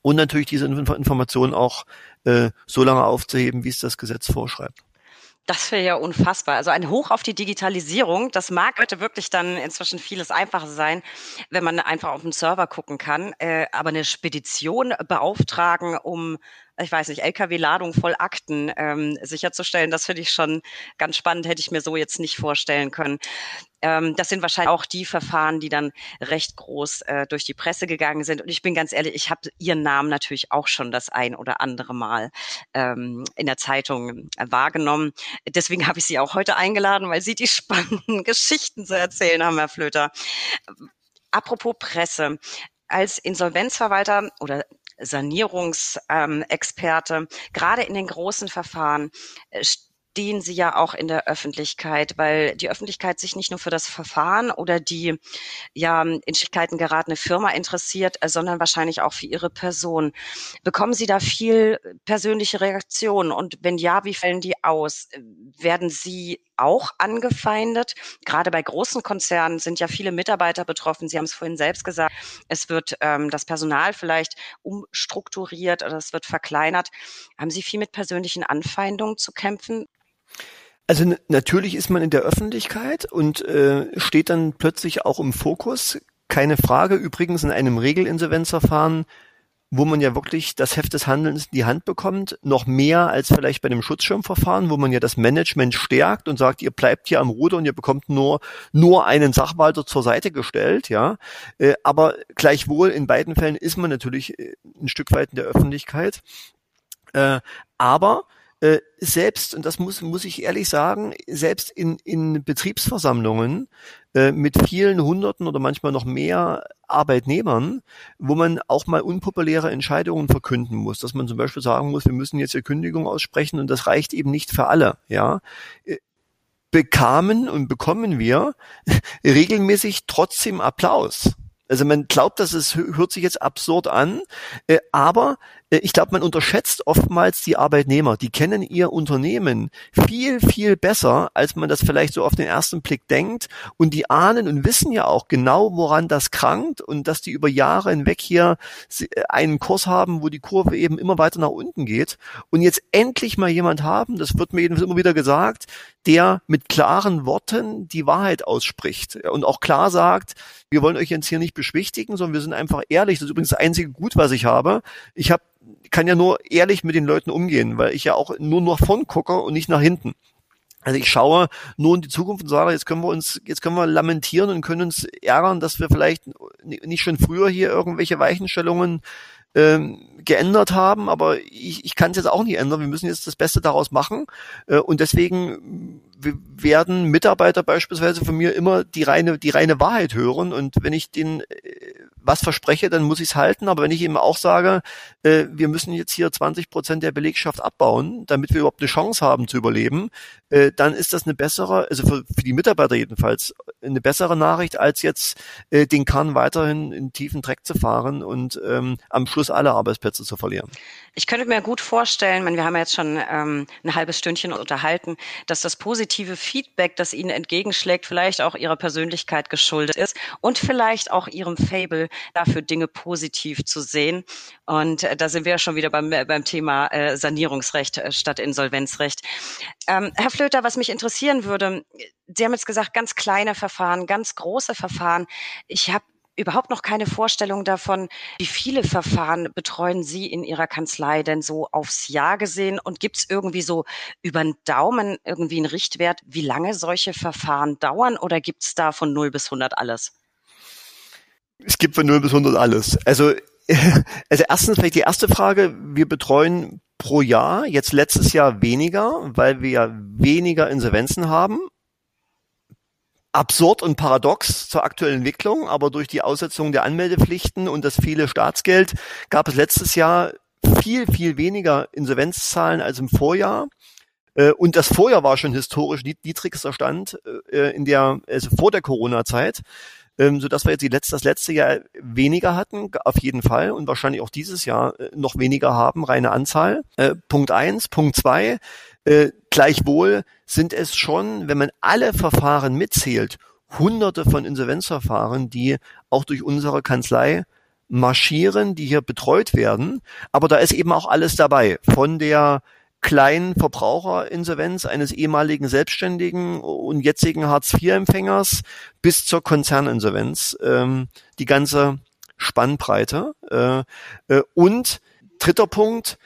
und natürlich diese Informationen auch äh, so lange aufzuheben, wie es das Gesetz vorschreibt. Das wäre ja unfassbar. Also ein Hoch auf die Digitalisierung. Das mag heute wirklich dann inzwischen vieles einfacher sein, wenn man einfach auf den Server gucken kann. Äh, aber eine Spedition beauftragen, um ich weiß nicht, LKW-Ladung voll Akten ähm, sicherzustellen. Das finde ich schon ganz spannend, hätte ich mir so jetzt nicht vorstellen können. Ähm, das sind wahrscheinlich auch die Verfahren, die dann recht groß äh, durch die Presse gegangen sind. Und ich bin ganz ehrlich, ich habe Ihren Namen natürlich auch schon das ein oder andere Mal ähm, in der Zeitung äh, wahrgenommen. Deswegen habe ich Sie auch heute eingeladen, weil Sie die spannenden Geschichten zu erzählen haben, Herr Flöter. Apropos Presse als Insolvenzverwalter oder Sanierungsexperte, ähm, gerade in den großen Verfahren äh, stehen sie ja auch in der Öffentlichkeit, weil die Öffentlichkeit sich nicht nur für das Verfahren oder die ja in Schwierigkeiten geratene Firma interessiert, äh, sondern wahrscheinlich auch für ihre Person. Bekommen Sie da viel persönliche Reaktionen? Und wenn ja, wie fällen die aus? Werden Sie auch angefeindet? Gerade bei großen Konzernen sind ja viele Mitarbeiter betroffen. Sie haben es vorhin selbst gesagt. Es wird ähm, das Personal vielleicht umstrukturiert oder es wird verkleinert. Haben Sie viel mit persönlichen Anfeindungen zu kämpfen? Also natürlich ist man in der Öffentlichkeit und äh, steht dann plötzlich auch im Fokus. Keine Frage. Übrigens in einem Regelinsolvenzverfahren, wo man ja wirklich das Heft des Handelns in die Hand bekommt, noch mehr als vielleicht bei einem Schutzschirmverfahren, wo man ja das Management stärkt und sagt, ihr bleibt hier am Ruder und ihr bekommt nur nur einen Sachwalter zur Seite gestellt, ja. Äh, aber gleichwohl in beiden Fällen ist man natürlich äh, ein Stück weit in der Öffentlichkeit. Äh, aber selbst, und das muss, muss ich ehrlich sagen, selbst in, in Betriebsversammlungen äh, mit vielen Hunderten oder manchmal noch mehr Arbeitnehmern, wo man auch mal unpopuläre Entscheidungen verkünden muss, dass man zum Beispiel sagen muss, wir müssen jetzt hier Kündigung aussprechen und das reicht eben nicht für alle, ja äh, bekamen und bekommen wir regelmäßig trotzdem Applaus. Also man glaubt, dass es hört sich jetzt absurd an, äh, aber ich glaube, man unterschätzt oftmals die Arbeitnehmer. Die kennen ihr Unternehmen viel, viel besser, als man das vielleicht so auf den ersten Blick denkt. Und die ahnen und wissen ja auch genau, woran das krankt und dass die über Jahre hinweg hier äh, einen Kurs haben, wo die Kurve eben immer weiter nach unten geht. Und jetzt endlich mal jemand haben, das wird mir jedenfalls immer wieder gesagt, der mit klaren Worten die Wahrheit ausspricht und auch klar sagt, wir wollen euch jetzt hier nicht beschwichtigen, sondern wir sind einfach ehrlich. Das ist übrigens das einzige Gut, was ich habe. Ich habe kann ja nur ehrlich mit den Leuten umgehen, weil ich ja auch nur nach vorn gucke und nicht nach hinten. Also ich schaue nur in die Zukunft und sage, jetzt können wir uns, jetzt können wir lamentieren und können uns ärgern, dass wir vielleicht nicht schon früher hier irgendwelche Weichenstellungen ähm, geändert haben, aber ich, ich kann es jetzt auch nicht ändern. Wir müssen jetzt das Beste daraus machen. Äh, und deswegen werden Mitarbeiter beispielsweise von mir immer die reine, die reine Wahrheit hören. Und wenn ich den äh, was verspreche, dann muss ich es halten. Aber wenn ich eben auch sage, äh, wir müssen jetzt hier 20 Prozent der Belegschaft abbauen, damit wir überhaupt eine Chance haben zu überleben, äh, dann ist das eine bessere, also für, für die Mitarbeiter jedenfalls, eine bessere Nachricht, als jetzt äh, den Kahn weiterhin in tiefen Dreck zu fahren und ähm, am Schluss alle Arbeitsplätze zu verlieren. Ich könnte mir gut vorstellen, wir haben jetzt schon ähm, ein halbes Stündchen unterhalten, dass das positive Feedback, das Ihnen entgegenschlägt, vielleicht auch Ihrer Persönlichkeit geschuldet ist und vielleicht auch Ihrem Fable dafür Dinge positiv zu sehen. Und äh, da sind wir ja schon wieder beim, beim Thema äh, Sanierungsrecht äh, statt Insolvenzrecht. Ähm, Herr Flöter, was mich interessieren würde, Sie haben jetzt gesagt, ganz kleine Verfahren, ganz große Verfahren. Ich habe überhaupt noch keine Vorstellung davon, wie viele Verfahren betreuen Sie in Ihrer Kanzlei denn so aufs Jahr gesehen? Und gibt es irgendwie so über den Daumen irgendwie einen Richtwert, wie lange solche Verfahren dauern oder gibt es da von 0 bis 100 alles? Es gibt von 0 bis 100 alles. Also, also erstens vielleicht die erste Frage. Wir betreuen pro Jahr, jetzt letztes Jahr weniger, weil wir ja weniger Insolvenzen haben absurd und paradox zur aktuellen Entwicklung, aber durch die Aussetzung der Anmeldepflichten und das viele Staatsgeld gab es letztes Jahr viel, viel weniger Insolvenzzahlen als im Vorjahr. Äh, und das Vorjahr war schon historisch niedrigster Stand äh, in der, also vor der Corona-Zeit, ähm, so dass wir jetzt die letzte, das letzte Jahr weniger hatten, auf jeden Fall, und wahrscheinlich auch dieses Jahr äh, noch weniger haben, reine Anzahl. Punkt eins. Punkt zwei. Äh, gleichwohl sind es schon, wenn man alle Verfahren mitzählt, hunderte von Insolvenzverfahren, die auch durch unsere Kanzlei marschieren, die hier betreut werden. Aber da ist eben auch alles dabei. Von der kleinen Verbraucherinsolvenz eines ehemaligen Selbstständigen und jetzigen Hartz-IV-Empfängers bis zur Konzerninsolvenz. Ähm, die ganze Spannbreite. Äh, äh, und dritter Punkt,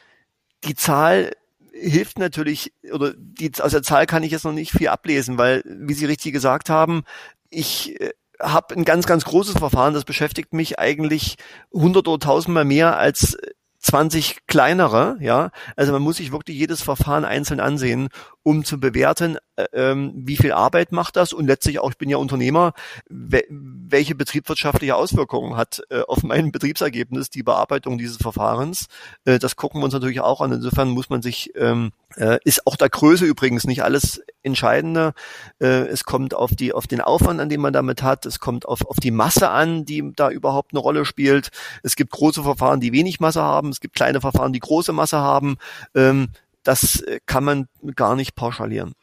die Zahl hilft natürlich, oder die, aus der Zahl kann ich jetzt noch nicht viel ablesen, weil, wie Sie richtig gesagt haben, ich äh, habe ein ganz, ganz großes Verfahren, das beschäftigt mich eigentlich hundert oder tausendmal mehr als 20 kleinere, ja. Also man muss sich wirklich jedes Verfahren einzeln ansehen, um zu bewerten, äh, ähm, wie viel Arbeit macht das und letztlich auch, ich bin ja Unternehmer, we welche betriebswirtschaftliche Auswirkungen hat äh, auf mein Betriebsergebnis die Bearbeitung dieses Verfahrens. Äh, das gucken wir uns natürlich auch an. Insofern muss man sich, ähm, äh, ist auch der Größe übrigens nicht alles Entscheidende. Äh, es kommt auf die, auf den Aufwand, an dem man damit hat. Es kommt auf, auf die Masse an, die da überhaupt eine Rolle spielt. Es gibt große Verfahren, die wenig Masse haben. Es gibt kleine Verfahren, die große Masse haben. Ähm, das äh, kann man gar nicht pauschalieren.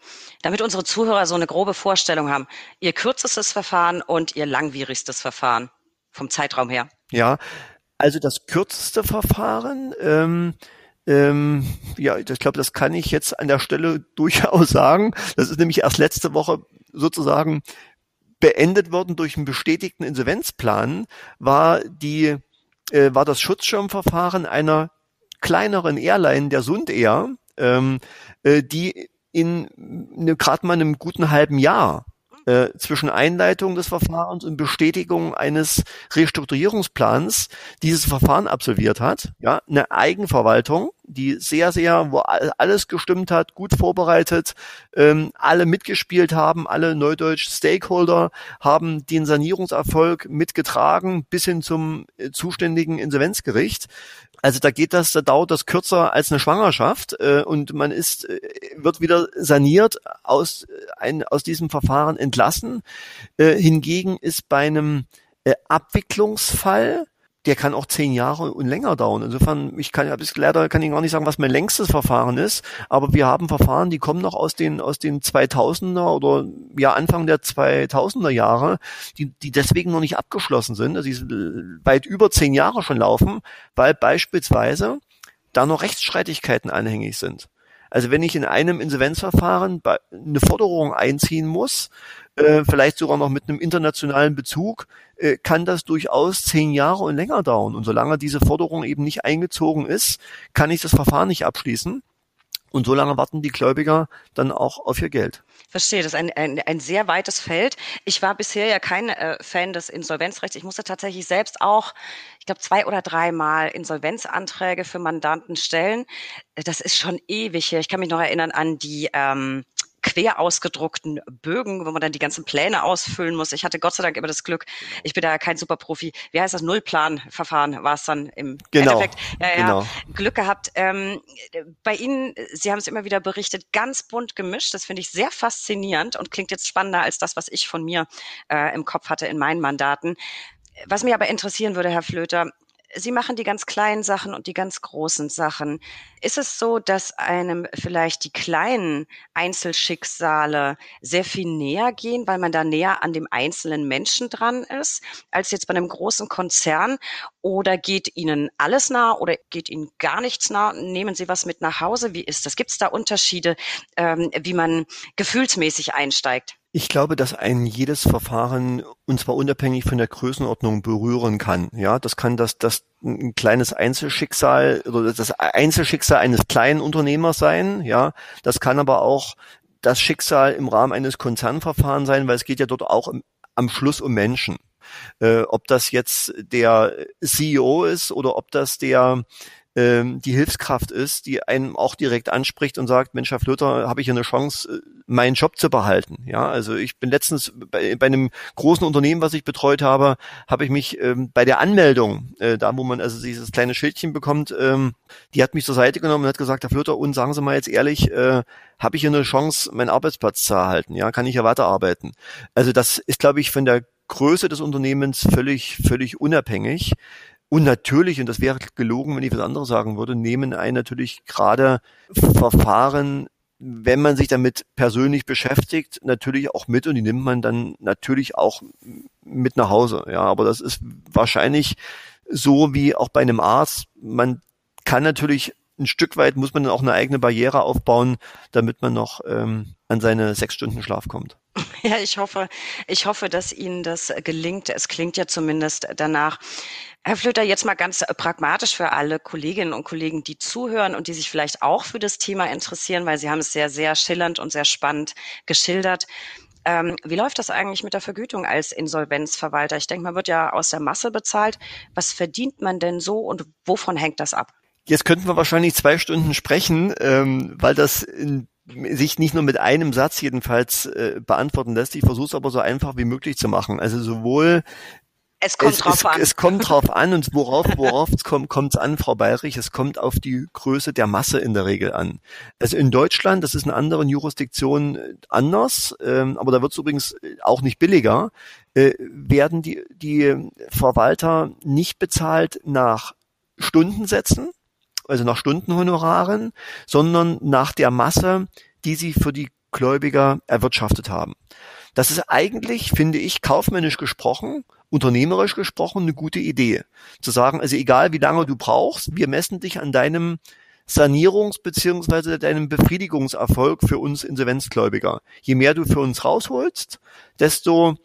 Damit unsere Zuhörer so eine grobe Vorstellung haben, Ihr kürzestes Verfahren und Ihr langwierigstes Verfahren vom Zeitraum her. Ja, also das kürzeste Verfahren, ähm, ähm, ja, ich glaube, das kann ich jetzt an der Stelle durchaus sagen. Das ist nämlich erst letzte Woche sozusagen beendet worden durch einen bestätigten Insolvenzplan, war die äh, war das Schutzschirmverfahren einer kleineren Airline, der Sund Air, ähm, äh, die in ne, gerade mal einem guten halben Jahr äh, zwischen Einleitung des Verfahrens und Bestätigung eines Restrukturierungsplans dieses Verfahren absolviert hat. Ja, eine Eigenverwaltung, die sehr, sehr, wo alles gestimmt hat, gut vorbereitet, ähm, alle mitgespielt haben, alle Neudeutsch Stakeholder haben den Sanierungserfolg mitgetragen bis hin zum äh, zuständigen Insolvenzgericht. Also da geht das, da dauert das kürzer als eine Schwangerschaft äh, und man ist, äh, wird wieder saniert aus, äh, ein, aus diesem Verfahren entlassen. Äh, hingegen ist bei einem äh, Abwicklungsfall der kann auch zehn Jahre und länger dauern. Insofern, ich kann ja bis leider kann ich gar nicht sagen, was mein längstes Verfahren ist, aber wir haben Verfahren, die kommen noch aus den aus den 2000er oder ja Anfang der 2000er Jahre, die die deswegen noch nicht abgeschlossen sind, also die weit über zehn Jahre schon laufen, weil beispielsweise da noch Rechtsstreitigkeiten anhängig sind. Also wenn ich in einem Insolvenzverfahren eine Forderung einziehen muss, äh, vielleicht sogar noch mit einem internationalen Bezug, äh, kann das durchaus zehn Jahre und länger dauern. Und solange diese Forderung eben nicht eingezogen ist, kann ich das Verfahren nicht abschließen. Und solange warten die Gläubiger dann auch auf ihr Geld. Verstehe, das ist ein, ein, ein sehr weites Feld. Ich war bisher ja kein äh, Fan des Insolvenzrechts. Ich musste tatsächlich selbst auch, ich glaube, zwei oder dreimal Insolvenzanträge für Mandanten stellen. Das ist schon ewig her. Ich kann mich noch erinnern an die ähm, quer ausgedruckten Bögen, wo man dann die ganzen Pläne ausfüllen muss. Ich hatte Gott sei Dank immer das Glück, ich bin da kein Superprofi. Wie heißt das? Nullplanverfahren war es dann im genau. Endeffekt. Ja, ja, genau. Glück gehabt. Ähm, bei Ihnen, Sie haben es immer wieder berichtet, ganz bunt gemischt. Das finde ich sehr faszinierend und klingt jetzt spannender als das, was ich von mir äh, im Kopf hatte in meinen Mandaten. Was mich aber interessieren würde, Herr Flöter, Sie machen die ganz kleinen Sachen und die ganz großen Sachen. Ist es so, dass einem vielleicht die kleinen Einzelschicksale sehr viel näher gehen, weil man da näher an dem einzelnen Menschen dran ist, als jetzt bei einem großen Konzern? Oder geht Ihnen alles nah oder geht Ihnen gar nichts nah? Nehmen Sie was mit nach Hause? Wie ist das? Gibt es da Unterschiede, ähm, wie man gefühlsmäßig einsteigt? Ich glaube, dass ein jedes Verfahren und zwar unabhängig von der Größenordnung berühren kann. Ja, das kann das, das ein kleines Einzelschicksal oder das Einzelschicksal eines kleinen Unternehmers sein. Ja, das kann aber auch das Schicksal im Rahmen eines Konzernverfahrens sein, weil es geht ja dort auch im, am Schluss um Menschen. Äh, ob das jetzt der CEO ist oder ob das der ähm, die Hilfskraft ist, die einem auch direkt anspricht und sagt, Mensch, Herr Flöter, habe ich hier eine Chance, äh, meinen Job zu behalten. Ja, also ich bin letztens bei, bei einem großen Unternehmen, was ich betreut habe, habe ich mich ähm, bei der Anmeldung, äh, da wo man also dieses kleine Schildchen bekommt, ähm, die hat mich zur Seite genommen und hat gesagt, Herr Flöter, und sagen Sie mal jetzt ehrlich, äh, habe ich hier eine Chance, meinen Arbeitsplatz zu erhalten? Ja, kann ich ja weiterarbeiten? Also das ist, glaube ich, von der Größe des Unternehmens völlig, völlig unabhängig. Und natürlich, und das wäre gelogen, wenn ich was anderes sagen würde, nehmen ein natürlich gerade Verfahren, wenn man sich damit persönlich beschäftigt, natürlich auch mit und die nimmt man dann natürlich auch mit nach Hause. Ja, aber das ist wahrscheinlich so wie auch bei einem Arzt. Man kann natürlich ein Stück weit muss man dann auch eine eigene Barriere aufbauen, damit man noch ähm, an seine sechs Stunden Schlaf kommt. Ja, ich hoffe, ich hoffe, dass Ihnen das gelingt. Es klingt ja zumindest danach. Herr Flöter, jetzt mal ganz pragmatisch für alle Kolleginnen und Kollegen, die zuhören und die sich vielleicht auch für das Thema interessieren, weil Sie haben es sehr, sehr schillernd und sehr spannend geschildert. Ähm, wie läuft das eigentlich mit der Vergütung als Insolvenzverwalter? Ich denke, man wird ja aus der Masse bezahlt. Was verdient man denn so und wovon hängt das ab? Jetzt könnten wir wahrscheinlich zwei Stunden sprechen, ähm, weil das in sich nicht nur mit einem Satz jedenfalls äh, beantworten lässt. Ich versuche es aber so einfach wie möglich zu machen. Also sowohl es kommt es, drauf es, an. Es kommt drauf an und worauf, worauf es kommt, kommt es an, Frau Bayrich. Es kommt auf die Größe der Masse in der Regel an. Also in Deutschland, das ist in anderen Jurisdiktionen äh, anders, ähm, aber da wird es übrigens auch nicht billiger, äh, werden die, die Verwalter nicht bezahlt nach Stundensätzen, also nach Stundenhonoraren, sondern nach der Masse, die sie für die Gläubiger erwirtschaftet haben. Das ist eigentlich, finde ich, kaufmännisch gesprochen, unternehmerisch gesprochen, eine gute Idee. Zu sagen, also egal wie lange du brauchst, wir messen dich an deinem Sanierungs- beziehungsweise deinem Befriedigungserfolg für uns Insolvenzgläubiger. Je mehr du für uns rausholst, desto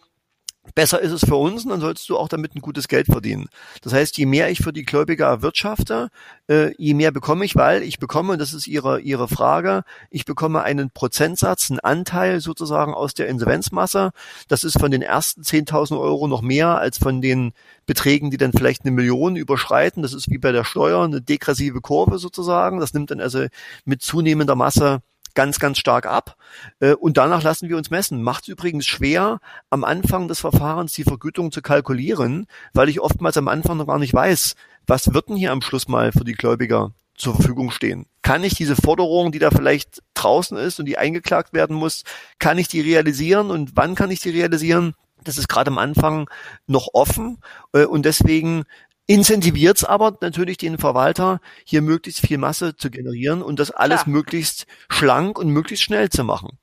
besser ist es für uns und dann solltest du auch damit ein gutes Geld verdienen. Das heißt, je mehr ich für die Gläubiger erwirtschafte, äh, je mehr bekomme ich, weil ich bekomme, das ist ihre, ihre Frage, ich bekomme einen Prozentsatz, einen Anteil sozusagen aus der Insolvenzmasse. Das ist von den ersten 10.000 Euro noch mehr als von den Beträgen, die dann vielleicht eine Million überschreiten. Das ist wie bei der Steuer eine degressive Kurve sozusagen. Das nimmt dann also mit zunehmender Masse ganz, ganz stark ab. Äh, und danach lassen wir uns messen. Macht es übrigens schwer, am Anfang des Verfahrens die Vergütung zu kalkulieren, weil ich oftmals am Anfang noch gar nicht weiß, was wird denn hier am Schluss mal für die Gläubiger zur Verfügung stehen? Kann ich diese Forderung, die da vielleicht draußen ist und die eingeklagt werden muss, kann ich die realisieren und wann kann ich die realisieren? Das ist gerade am Anfang noch offen äh, und deswegen incentiviert es aber natürlich den Verwalter, hier möglichst viel Masse zu generieren und das alles Klar. möglichst schlank und möglichst schnell zu machen.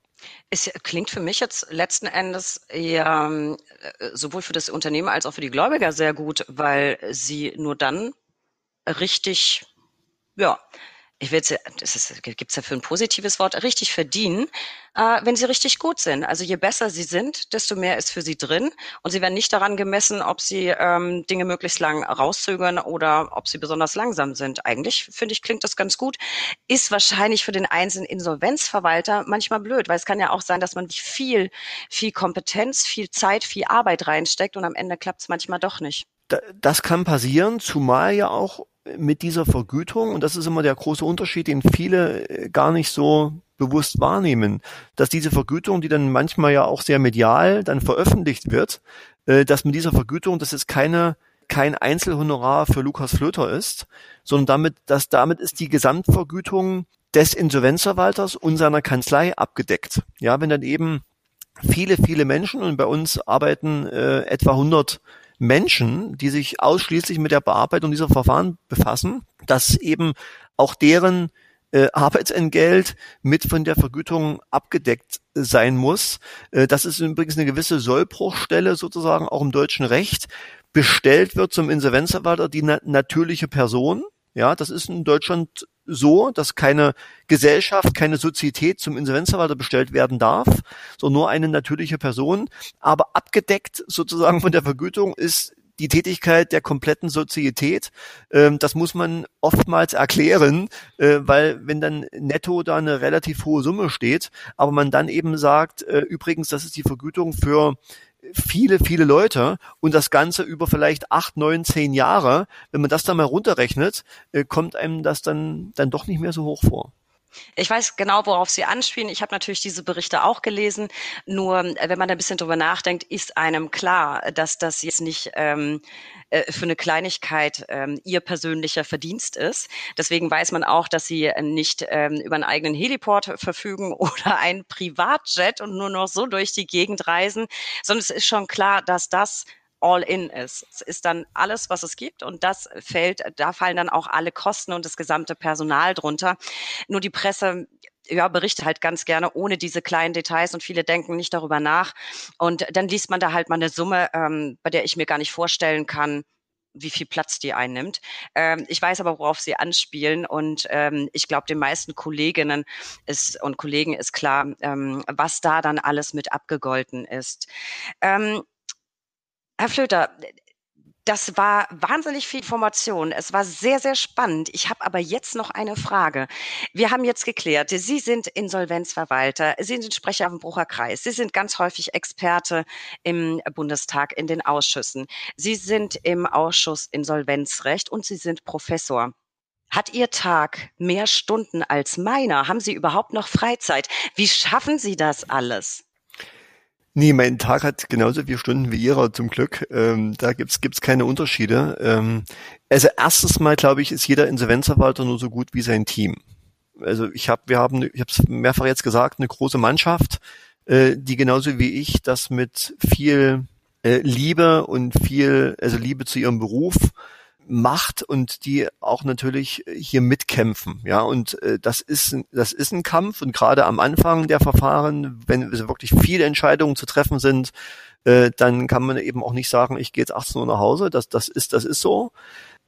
Es klingt für mich jetzt letzten Endes ja äh, sowohl für das Unternehmen als auch für die Gläubiger sehr gut, weil sie nur dann richtig, ja, ich will jetzt, das ist, gibt's ja für ein positives Wort, richtig verdienen, äh, wenn sie richtig gut sind. Also je besser sie sind, desto mehr ist für sie drin. Und sie werden nicht daran gemessen, ob sie ähm, Dinge möglichst lang rauszögern oder ob sie besonders langsam sind. Eigentlich, finde ich, klingt das ganz gut. Ist wahrscheinlich für den einzelnen Insolvenzverwalter manchmal blöd, weil es kann ja auch sein, dass man viel, viel Kompetenz, viel Zeit, viel Arbeit reinsteckt und am Ende klappt es manchmal doch nicht. Das kann passieren, zumal ja auch mit dieser Vergütung, und das ist immer der große Unterschied, den viele äh, gar nicht so bewusst wahrnehmen, dass diese Vergütung, die dann manchmal ja auch sehr medial dann veröffentlicht wird, äh, dass mit dieser Vergütung, dass es keine kein Einzelhonorar für Lukas Flöter ist, sondern damit, dass damit ist die Gesamtvergütung des Insolvenzverwalters und seiner Kanzlei abgedeckt. Ja, wenn dann eben viele, viele Menschen und bei uns arbeiten äh, etwa 100 Menschen, die sich ausschließlich mit der Bearbeitung dieser Verfahren befassen, dass eben auch deren äh, Arbeitsentgelt mit von der Vergütung abgedeckt sein muss. Äh, das ist übrigens eine gewisse Sollbruchstelle sozusagen auch im deutschen Recht. Bestellt wird zum Insolvenzverwalter die na natürliche Person, Ja, das ist in Deutschland so, dass keine Gesellschaft, keine Sozietät zum Insolvenzverwalter bestellt werden darf, sondern nur eine natürliche Person. Aber abgedeckt sozusagen von der Vergütung ist die Tätigkeit der kompletten Sozietät. Ähm, das muss man oftmals erklären, äh, weil wenn dann netto da eine relativ hohe Summe steht, aber man dann eben sagt, äh, übrigens, das ist die Vergütung für viele, viele Leute und das Ganze über vielleicht acht, neun, zehn Jahre, wenn man das dann mal runterrechnet, äh, kommt einem das dann, dann doch nicht mehr so hoch vor. Ich weiß genau, worauf Sie anspielen. Ich habe natürlich diese Berichte auch gelesen. Nur, äh, wenn man ein bisschen drüber nachdenkt, ist einem klar, dass das jetzt nicht ähm, äh, für eine Kleinigkeit ähm, Ihr persönlicher Verdienst ist. Deswegen weiß man auch, dass Sie nicht ähm, über einen eigenen Heliport verfügen oder ein Privatjet und nur noch so durch die Gegend reisen, sondern es ist schon klar, dass das all in ist. Es ist dann alles, was es gibt und das fällt, da fallen dann auch alle Kosten und das gesamte Personal drunter. Nur die Presse ja, berichtet halt ganz gerne ohne diese kleinen Details und viele denken nicht darüber nach. Und dann liest man da halt mal eine Summe, ähm, bei der ich mir gar nicht vorstellen kann, wie viel Platz die einnimmt. Ähm, ich weiß aber, worauf sie anspielen und ähm, ich glaube, den meisten Kolleginnen ist, und Kollegen ist klar, ähm, was da dann alles mit abgegolten ist. Ähm, Herr Flöter, das war wahnsinnig viel Information. Es war sehr, sehr spannend. Ich habe aber jetzt noch eine Frage. Wir haben jetzt geklärt, Sie sind Insolvenzverwalter, Sie sind Sprecher auf dem Brucher Sie sind ganz häufig Experte im Bundestag in den Ausschüssen. Sie sind im Ausschuss Insolvenzrecht und Sie sind Professor. Hat Ihr Tag mehr Stunden als meiner? Haben Sie überhaupt noch Freizeit? Wie schaffen Sie das alles? Nee, mein Tag hat genauso viele Stunden wie Ihrer zum Glück. Ähm, da gibt's gibt's keine Unterschiede. Ähm, also erstes Mal, glaube ich, ist jeder Insolvenzverwalter nur so gut wie sein Team. Also ich habe, wir haben, ich habe es mehrfach jetzt gesagt, eine große Mannschaft, äh, die genauso wie ich das mit viel äh, Liebe und viel, also Liebe zu ihrem Beruf macht und die auch natürlich hier mitkämpfen. Ja, und äh, das ist das ist ein Kampf und gerade am Anfang der Verfahren, wenn wirklich viele Entscheidungen zu treffen sind, äh, dann kann man eben auch nicht sagen, ich gehe jetzt 18 Uhr nach Hause. Das das ist das ist so.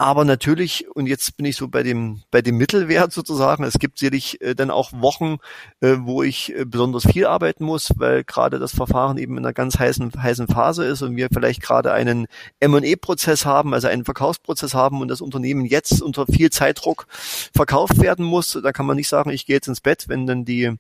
Aber natürlich, und jetzt bin ich so bei dem, bei dem Mittelwert sozusagen, es gibt sicherlich äh, dann auch Wochen, äh, wo ich äh, besonders viel arbeiten muss, weil gerade das Verfahren eben in einer ganz heißen, heißen Phase ist und wir vielleicht gerade einen M&E-Prozess haben, also einen Verkaufsprozess haben und das Unternehmen jetzt unter viel Zeitdruck verkauft werden muss. Da kann man nicht sagen, ich gehe jetzt ins Bett, wenn dann die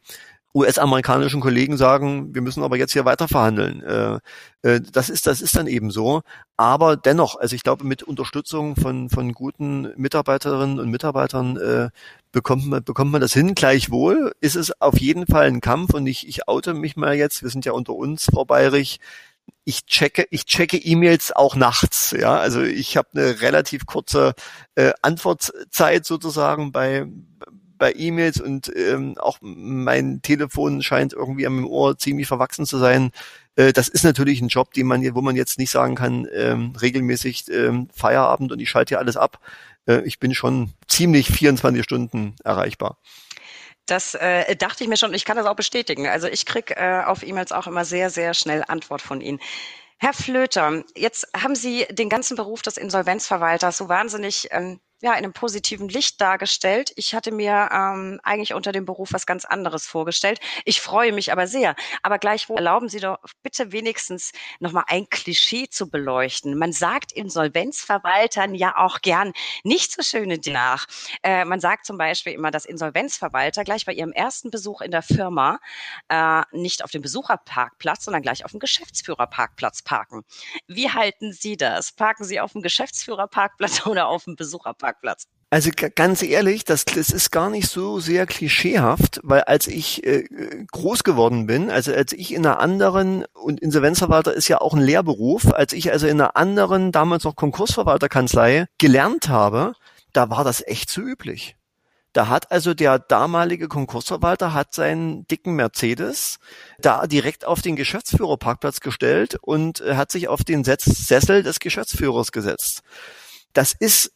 US-amerikanischen Kollegen sagen, wir müssen aber jetzt hier weiter verhandeln. Äh, äh, das ist, das ist dann eben so. Aber dennoch, also ich glaube, mit Unterstützung von, von guten Mitarbeiterinnen und Mitarbeitern äh, bekommt man, bekommt man das hin. Gleichwohl ist es auf jeden Fall ein Kampf und ich, ich oute mich mal jetzt. Wir sind ja unter uns, Frau Bayrich ich checke, ich checke E-Mails auch nachts. Ja, also ich habe eine relativ kurze äh, Antwortzeit sozusagen bei bei E-Mails und ähm, auch mein Telefon scheint irgendwie am Ohr ziemlich verwachsen zu sein. Äh, das ist natürlich ein Job, den man, wo man jetzt nicht sagen kann, ähm, regelmäßig ähm, Feierabend und ich schalte hier alles ab. Äh, ich bin schon ziemlich 24 Stunden erreichbar. Das äh, dachte ich mir schon. Ich kann das auch bestätigen. Also ich krieg äh, auf E-Mails auch immer sehr, sehr schnell Antwort von Ihnen. Herr Flöter, jetzt haben Sie den ganzen Beruf des Insolvenzverwalters so wahnsinnig ähm, ja, in einem positiven Licht dargestellt. Ich hatte mir ähm, eigentlich unter dem Beruf was ganz anderes vorgestellt. Ich freue mich aber sehr. Aber gleichwohl erlauben Sie doch bitte wenigstens nochmal ein Klischee zu beleuchten. Man sagt Insolvenzverwaltern ja auch gern nicht so schöne Dinge nach. Äh, man sagt zum Beispiel immer, dass Insolvenzverwalter gleich bei ihrem ersten Besuch in der Firma äh, nicht auf dem Besucherparkplatz, sondern gleich auf dem Geschäftsführerparkplatz parken. Wie halten Sie das? Parken Sie auf dem Geschäftsführerparkplatz oder auf dem Besucherparkplatz? Parkplatz. Also ganz ehrlich, das, das ist gar nicht so sehr klischeehaft, weil als ich äh, groß geworden bin, also als ich in einer anderen, und Insolvenzverwalter ist ja auch ein Lehrberuf, als ich also in einer anderen, damals noch Konkursverwalterkanzlei gelernt habe, da war das echt so üblich. Da hat also der damalige Konkursverwalter hat seinen dicken Mercedes da direkt auf den Geschäftsführerparkplatz gestellt und hat sich auf den Sessel des Geschäftsführers gesetzt. Das ist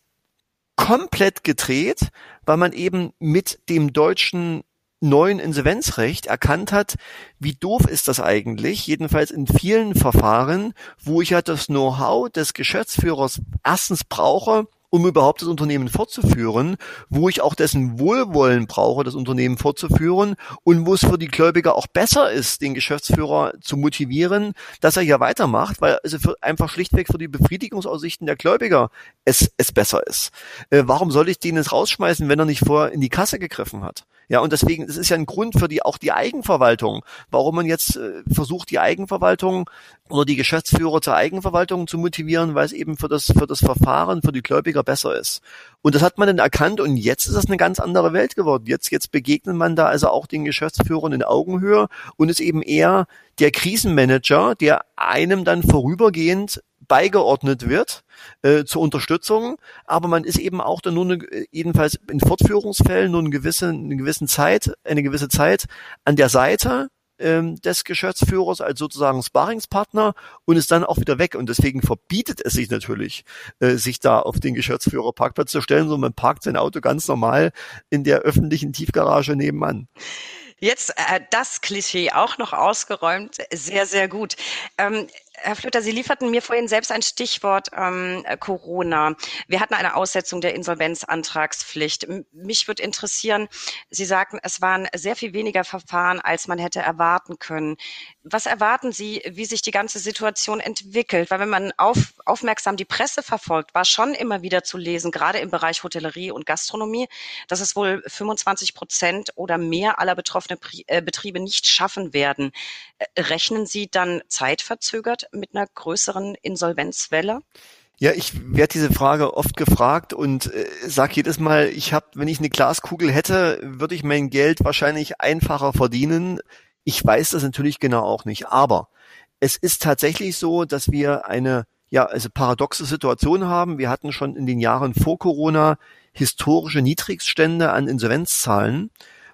komplett gedreht, weil man eben mit dem deutschen neuen Insolvenzrecht erkannt hat, wie doof ist das eigentlich, jedenfalls in vielen Verfahren, wo ich ja das Know-how des Geschäftsführers erstens brauche, um überhaupt das Unternehmen fortzuführen, wo ich auch dessen Wohlwollen brauche, das Unternehmen fortzuführen und wo es für die Gläubiger auch besser ist, den Geschäftsführer zu motivieren, dass er hier weitermacht, weil also einfach schlichtweg für die Befriedigungsaussichten der Gläubiger es, es besser ist. Äh, warum soll ich den jetzt rausschmeißen, wenn er nicht vorher in die Kasse gegriffen hat? Ja, und deswegen, das ist ja ein Grund für die, auch die Eigenverwaltung, warum man jetzt äh, versucht, die Eigenverwaltung oder die Geschäftsführer zur Eigenverwaltung zu motivieren, weil es eben für das, für das Verfahren, für die Gläubiger besser ist. Und das hat man dann erkannt und jetzt ist das eine ganz andere Welt geworden. Jetzt, jetzt begegnet man da also auch den Geschäftsführern in Augenhöhe und ist eben eher der Krisenmanager, der einem dann vorübergehend beigeordnet wird äh, zur Unterstützung, aber man ist eben auch dann nur eine, jedenfalls in Fortführungsfällen nur eine gewisse, eine gewissen Zeit, eine gewisse Zeit an der Seite ähm, des Geschäftsführers als sozusagen Sparingspartner und ist dann auch wieder weg. Und deswegen verbietet es sich natürlich, äh, sich da auf den Geschäftsführerparkplatz zu stellen, sondern man parkt sein Auto ganz normal in der öffentlichen Tiefgarage nebenan. Jetzt äh, das Klischee auch noch ausgeräumt. Sehr, sehr gut. Ähm, Herr Flöter, Sie lieferten mir vorhin selbst ein Stichwort ähm, Corona. Wir hatten eine Aussetzung der Insolvenzantragspflicht. Mich würde interessieren, Sie sagten, es waren sehr viel weniger Verfahren, als man hätte erwarten können. Was erwarten Sie, wie sich die ganze Situation entwickelt? Weil wenn man auf, aufmerksam die Presse verfolgt, war schon immer wieder zu lesen, gerade im Bereich Hotellerie und Gastronomie, dass es wohl 25 Prozent oder mehr aller betroffenen äh, Betriebe nicht schaffen werden. Äh, rechnen Sie dann zeitverzögert mit einer größeren Insolvenzwelle? Ja, ich werde diese Frage oft gefragt und äh, sage jedes Mal, ich habe, wenn ich eine Glaskugel hätte, würde ich mein Geld wahrscheinlich einfacher verdienen. Ich weiß das natürlich genau auch nicht, aber es ist tatsächlich so, dass wir eine ja, also paradoxe Situation haben. Wir hatten schon in den Jahren vor Corona historische Niedrigstände an Insolvenzzahlen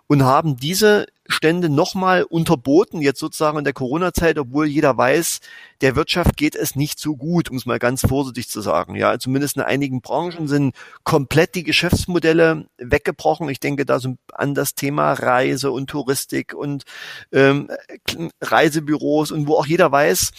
und haben diese Stände nochmal unterboten, jetzt sozusagen in der Corona-Zeit, obwohl jeder weiß, der Wirtschaft geht es nicht so gut, um es mal ganz vorsichtig zu sagen. Ja, zumindest in einigen Branchen sind komplett die Geschäftsmodelle weggebrochen. Ich denke da so an das Thema Reise und Touristik und ähm, Reisebüros und wo auch jeder weiß,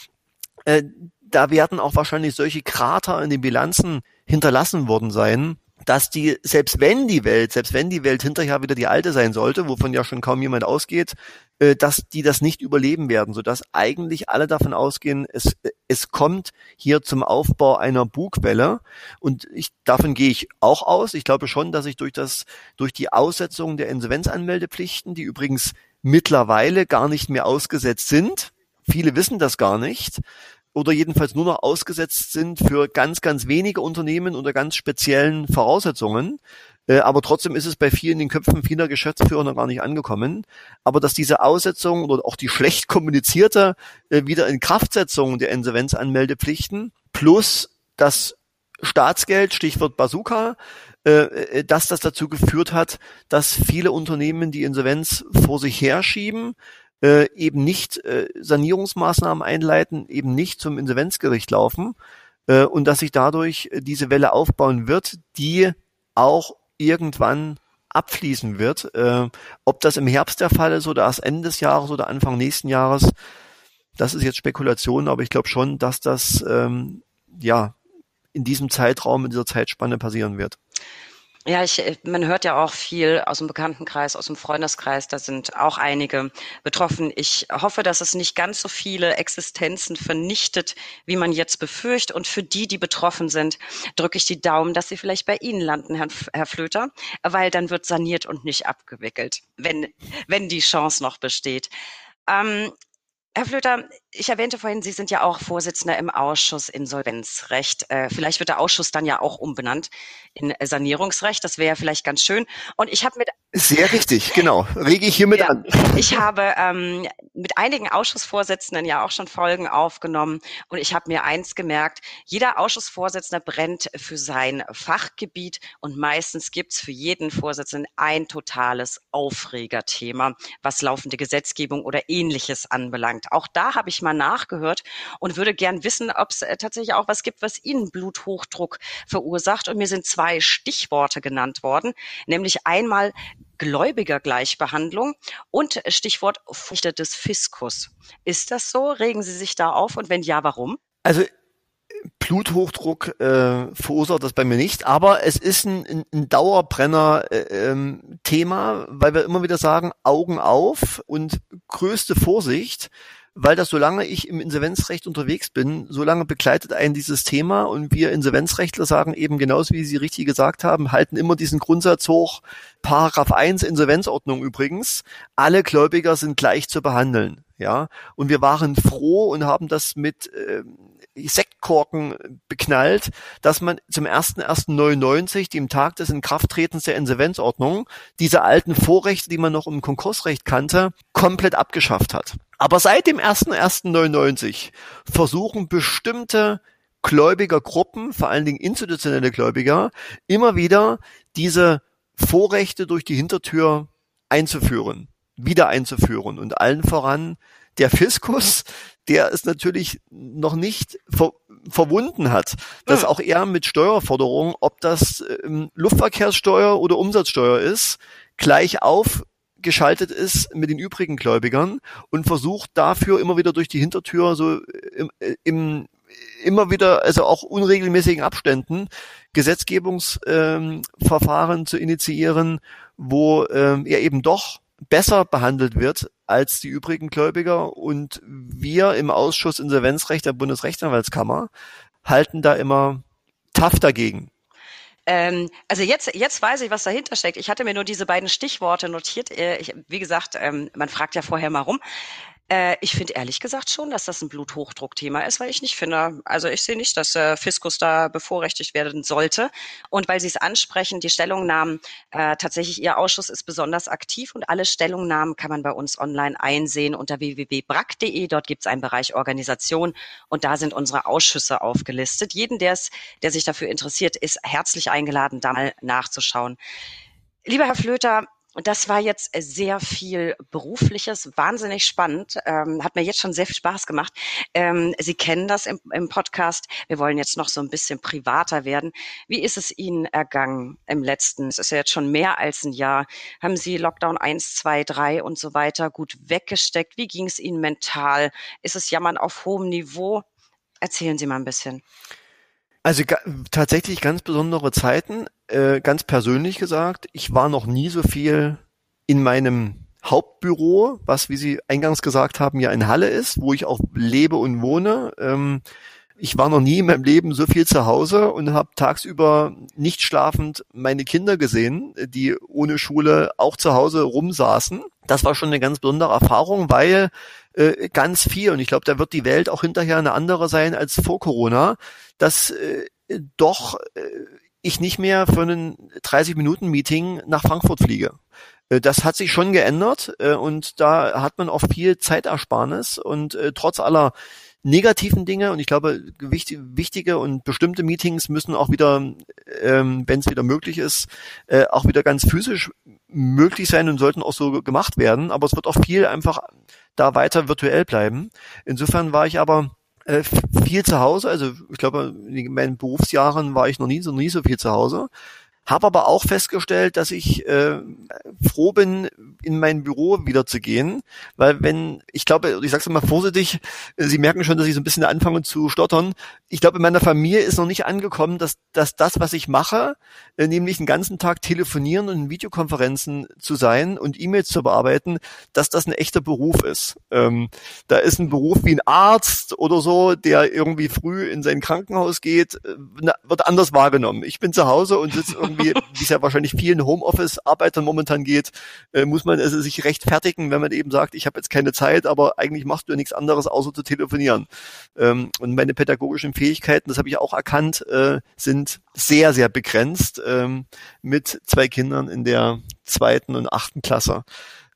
äh, da werden auch wahrscheinlich solche Krater in den Bilanzen hinterlassen worden sein, dass die, selbst wenn die Welt, selbst wenn die Welt hinterher wieder die alte sein sollte, wovon ja schon kaum jemand ausgeht, äh, dass die das nicht überleben werden, sodass eigentlich alle davon ausgehen, es, es kommt hier zum Aufbau einer Bugwelle. Und ich, davon gehe ich auch aus. Ich glaube schon, dass ich durch das, durch die Aussetzung der Insolvenzanmeldepflichten, die übrigens mittlerweile gar nicht mehr ausgesetzt sind, viele wissen das gar nicht, oder jedenfalls nur noch ausgesetzt sind für ganz, ganz wenige Unternehmen unter ganz speziellen Voraussetzungen. Äh, aber trotzdem ist es bei vielen in den Köpfen vieler Geschäftsführer noch gar nicht angekommen. Aber dass diese Aussetzung oder auch die schlecht kommunizierte äh, wieder in Kraftsetzung der Insolvenzanmeldepflichten plus das Staatsgeld, Stichwort Bazooka, äh, dass das dazu geführt hat, dass viele Unternehmen die Insolvenz vor sich herschieben, äh, eben nicht äh, Sanierungsmaßnahmen einleiten, eben nicht zum Insolvenzgericht laufen äh, und dass sich dadurch diese Welle aufbauen wird, die auch irgendwann abfließen wird. Äh, ob das im Herbst der Fall ist oder erst Ende des Jahres oder Anfang nächsten Jahres, das ist jetzt Spekulation, aber ich glaube schon, dass das ähm, ja in diesem Zeitraum, in dieser Zeitspanne passieren wird. Ja, ich, äh, man hört ja auch viel aus dem Bekanntenkreis, aus dem Freundeskreis, da sind auch einige betroffen. Ich hoffe, dass es nicht ganz so viele Existenzen vernichtet, wie man jetzt befürchtet. Und für die, die betroffen sind, drücke ich die Daumen, dass sie vielleicht bei Ihnen landen, Herr, Herr Flöter, weil dann wird saniert und nicht abgewickelt, wenn, wenn die Chance noch besteht. Ähm, Herr Flöter, ich erwähnte vorhin, Sie sind ja auch Vorsitzender im Ausschuss Insolvenzrecht. Äh, vielleicht wird der Ausschuss dann ja auch umbenannt in Sanierungsrecht. Das wäre ja vielleicht ganz schön. Und ich habe mit sehr richtig, genau. Rege ich hiermit ja, an. Ich habe ähm, mit einigen Ausschussvorsitzenden ja auch schon Folgen aufgenommen und ich habe mir eins gemerkt, jeder Ausschussvorsitzende brennt für sein Fachgebiet und meistens gibt's für jeden Vorsitzenden ein totales Aufregerthema, was laufende Gesetzgebung oder ähnliches anbelangt. Auch da habe ich mal nachgehört und würde gern wissen, ob es äh, tatsächlich auch was gibt, was Ihnen Bluthochdruck verursacht. Und mir sind zwei Stichworte genannt worden, nämlich einmal Gläubigergleichbehandlung und Stichwort Furchte des Fiskus. Ist das so? Regen Sie sich da auf und wenn ja, warum? Also Bluthochdruck äh, verursacht das bei mir nicht, aber es ist ein, ein, Dauerbrenner-Thema, äh, weil wir immer wieder sagen, Augen auf und größte Vorsicht, weil das, solange ich im Insolvenzrecht unterwegs bin, solange begleitet einen dieses Thema und wir Insolvenzrechtler sagen eben genauso, wie Sie richtig gesagt haben, halten immer diesen Grundsatz hoch, Paragraph 1 Insolvenzordnung übrigens, alle Gläubiger sind gleich zu behandeln. Ja, und wir waren froh und haben das mit äh, Sektkorken beknallt, dass man zum 1.1.99, dem Tag des Inkrafttretens der Insolvenzordnung, diese alten Vorrechte, die man noch im Konkursrecht kannte, komplett abgeschafft hat. Aber seit dem 1.1.99 versuchen bestimmte Gläubigergruppen, vor allen Dingen institutionelle Gläubiger, immer wieder diese Vorrechte durch die Hintertür einzuführen, wieder einzuführen und allen voran der Fiskus, der es natürlich noch nicht ver verwunden hat, dass auch er mit Steuerforderungen, ob das ähm, Luftverkehrssteuer oder Umsatzsteuer ist, gleich auf geschaltet ist mit den übrigen Gläubigern und versucht dafür immer wieder durch die Hintertür so im, im immer wieder, also auch unregelmäßigen Abständen Gesetzgebungsverfahren ähm, zu initiieren, wo ähm, er eben doch besser behandelt wird als die übrigen Gläubiger und wir im Ausschuss Insolvenzrecht der Bundesrechtsanwaltskammer halten da immer tough dagegen. Ähm, also jetzt, jetzt weiß ich, was dahinter steckt. Ich hatte mir nur diese beiden Stichworte notiert. Äh, ich, wie gesagt, ähm, man fragt ja vorher mal rum. Äh, ich finde ehrlich gesagt schon, dass das ein Bluthochdruckthema ist, weil ich nicht finde, also ich sehe nicht, dass äh, Fiskus da bevorrechtigt werden sollte. Und weil Sie es ansprechen, die Stellungnahmen, äh, tatsächlich Ihr Ausschuss ist besonders aktiv und alle Stellungnahmen kann man bei uns online einsehen unter www.brack.de. Dort gibt es einen Bereich Organisation und da sind unsere Ausschüsse aufgelistet. Jeden, der der sich dafür interessiert, ist herzlich eingeladen, da mal nachzuschauen. Lieber Herr Flöter, das war jetzt sehr viel berufliches, wahnsinnig spannend, ähm, hat mir jetzt schon sehr viel Spaß gemacht. Ähm, Sie kennen das im, im, Podcast. Wir wollen jetzt noch so ein bisschen privater werden. Wie ist es Ihnen ergangen im letzten? Es ist ja jetzt schon mehr als ein Jahr. Haben Sie Lockdown 1, 2, 3 und so weiter gut weggesteckt? Wie ging es Ihnen mental? Ist es Jammern auf hohem Niveau? Erzählen Sie mal ein bisschen. Also tatsächlich ganz besondere Zeiten, äh, ganz persönlich gesagt. Ich war noch nie so viel in meinem Hauptbüro, was, wie Sie eingangs gesagt haben, ja in Halle ist, wo ich auch lebe und wohne. Ähm, ich war noch nie in meinem Leben so viel zu Hause und habe tagsüber nicht schlafend meine Kinder gesehen, die ohne Schule auch zu Hause rumsaßen. Das war schon eine ganz besondere Erfahrung, weil äh, ganz viel, und ich glaube, da wird die Welt auch hinterher eine andere sein als vor Corona, dass äh, doch äh, ich nicht mehr für einen 30-Minuten-Meeting nach Frankfurt fliege. Äh, das hat sich schon geändert äh, und da hat man auch viel Zeitersparnis und äh, trotz aller negativen Dinge und ich glaube wichtig, wichtige und bestimmte Meetings müssen auch wieder, ähm, wenn es wieder möglich ist, auch wieder ganz physisch möglich sein und sollten auch so gemacht werden. Aber es wird auch viel einfach da weiter virtuell bleiben. Insofern war ich aber äh, viel zu Hause. Also ich glaube, in meinen Berufsjahren war ich noch nie so nie so viel zu Hause. Habe aber auch festgestellt, dass ich äh, froh bin, in mein Büro wieder zu gehen, weil wenn, ich glaube, ich sage es mal vorsichtig, Sie merken schon, dass ich so ein bisschen anfange zu stottern. Ich glaube, in meiner Familie ist noch nicht angekommen, dass, dass das, was ich mache, äh, nämlich den ganzen Tag telefonieren und in Videokonferenzen zu sein und E-Mails zu bearbeiten, dass das ein echter Beruf ist. Ähm, da ist ein Beruf wie ein Arzt oder so, der irgendwie früh in sein Krankenhaus geht, äh, wird anders wahrgenommen. Ich bin zu Hause und sitze irgendwie, wie es ja wahrscheinlich vielen Homeoffice-Arbeitern momentan geht, äh, muss man also sich rechtfertigen, wenn man eben sagt, ich habe jetzt keine Zeit, aber eigentlich machst du ja nichts anderes, außer zu telefonieren. Ähm, und meine pädagogischen Fähigkeiten, das habe ich auch erkannt, äh, sind sehr, sehr begrenzt ähm, mit zwei Kindern in der zweiten und achten Klasse.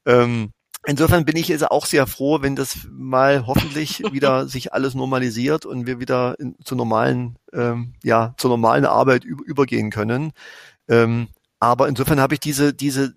Ähm, Insofern bin ich jetzt auch sehr froh, wenn das mal hoffentlich wieder sich alles normalisiert und wir wieder in, zu normalen, ähm, ja, zur normalen Arbeit übergehen können. Ähm, aber insofern habe ich diese, diese,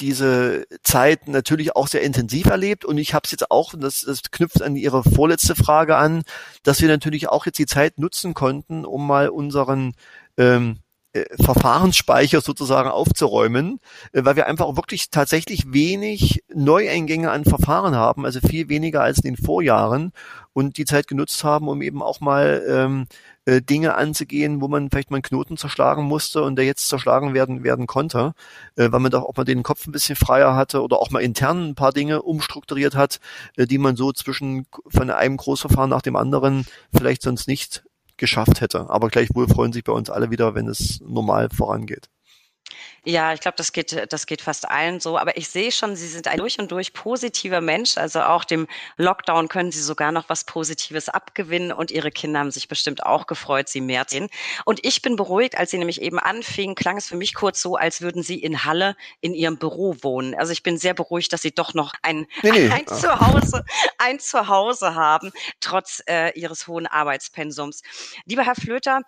diese Zeit natürlich auch sehr intensiv erlebt und ich habe es jetzt auch, das, das knüpft an Ihre vorletzte Frage an, dass wir natürlich auch jetzt die Zeit nutzen konnten, um mal unseren ähm, äh, Verfahrensspeicher sozusagen aufzuräumen, äh, weil wir einfach auch wirklich tatsächlich wenig Neueingänge an Verfahren haben, also viel weniger als in den Vorjahren und die Zeit genutzt haben, um eben auch mal ähm, äh, Dinge anzugehen, wo man vielleicht mal einen Knoten zerschlagen musste und der jetzt zerschlagen werden werden konnte, äh, weil man doch auch mal den Kopf ein bisschen freier hatte oder auch mal intern ein paar Dinge umstrukturiert hat, äh, die man so zwischen von einem Großverfahren nach dem anderen vielleicht sonst nicht geschafft hätte. Aber gleichwohl freuen sich bei uns alle wieder, wenn es normal vorangeht. Ja, ich glaube, das geht, das geht fast allen so. Aber ich sehe schon, Sie sind ein durch und durch positiver Mensch. Also auch dem Lockdown können Sie sogar noch was Positives abgewinnen. Und Ihre Kinder haben sich bestimmt auch gefreut, Sie mehr zu sehen. Und ich bin beruhigt, als Sie nämlich eben anfingen, klang es für mich kurz so, als würden Sie in Halle in Ihrem Büro wohnen. Also ich bin sehr beruhigt, dass Sie doch noch ein, nee, nee. ein, Zuhause, ein Zuhause haben, trotz äh, Ihres hohen Arbeitspensums. Lieber Herr Flöter,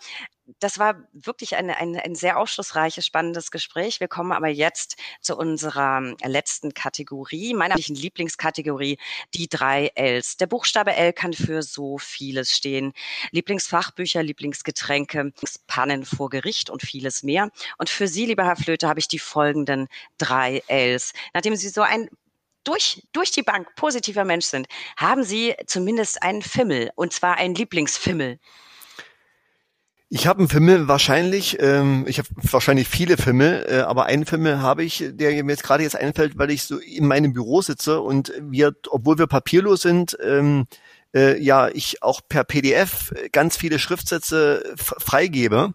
das war wirklich ein, ein, ein sehr aufschlussreiches, spannendes Gespräch. Wir kommen aber jetzt zu unserer ähm, letzten Kategorie, meiner Lieblingskategorie, die drei Ls. Der Buchstabe L kann für so vieles stehen. Lieblingsfachbücher, Lieblingsgetränke, Pannen vor Gericht und vieles mehr. Und für Sie, lieber Herr Flöte, habe ich die folgenden drei Ls. Nachdem Sie so ein durch, durch die Bank positiver Mensch sind, haben Sie zumindest einen Fimmel, und zwar einen Lieblingsfimmel. Ich habe einen Fimmel wahrscheinlich, ähm, ich habe wahrscheinlich viele Fimmel, äh, aber einen Fimmel habe ich, der mir jetzt gerade jetzt einfällt, weil ich so in meinem Büro sitze und wir, obwohl wir papierlos sind, ähm, äh, ja, ich auch per PDF ganz viele Schriftsätze freigebe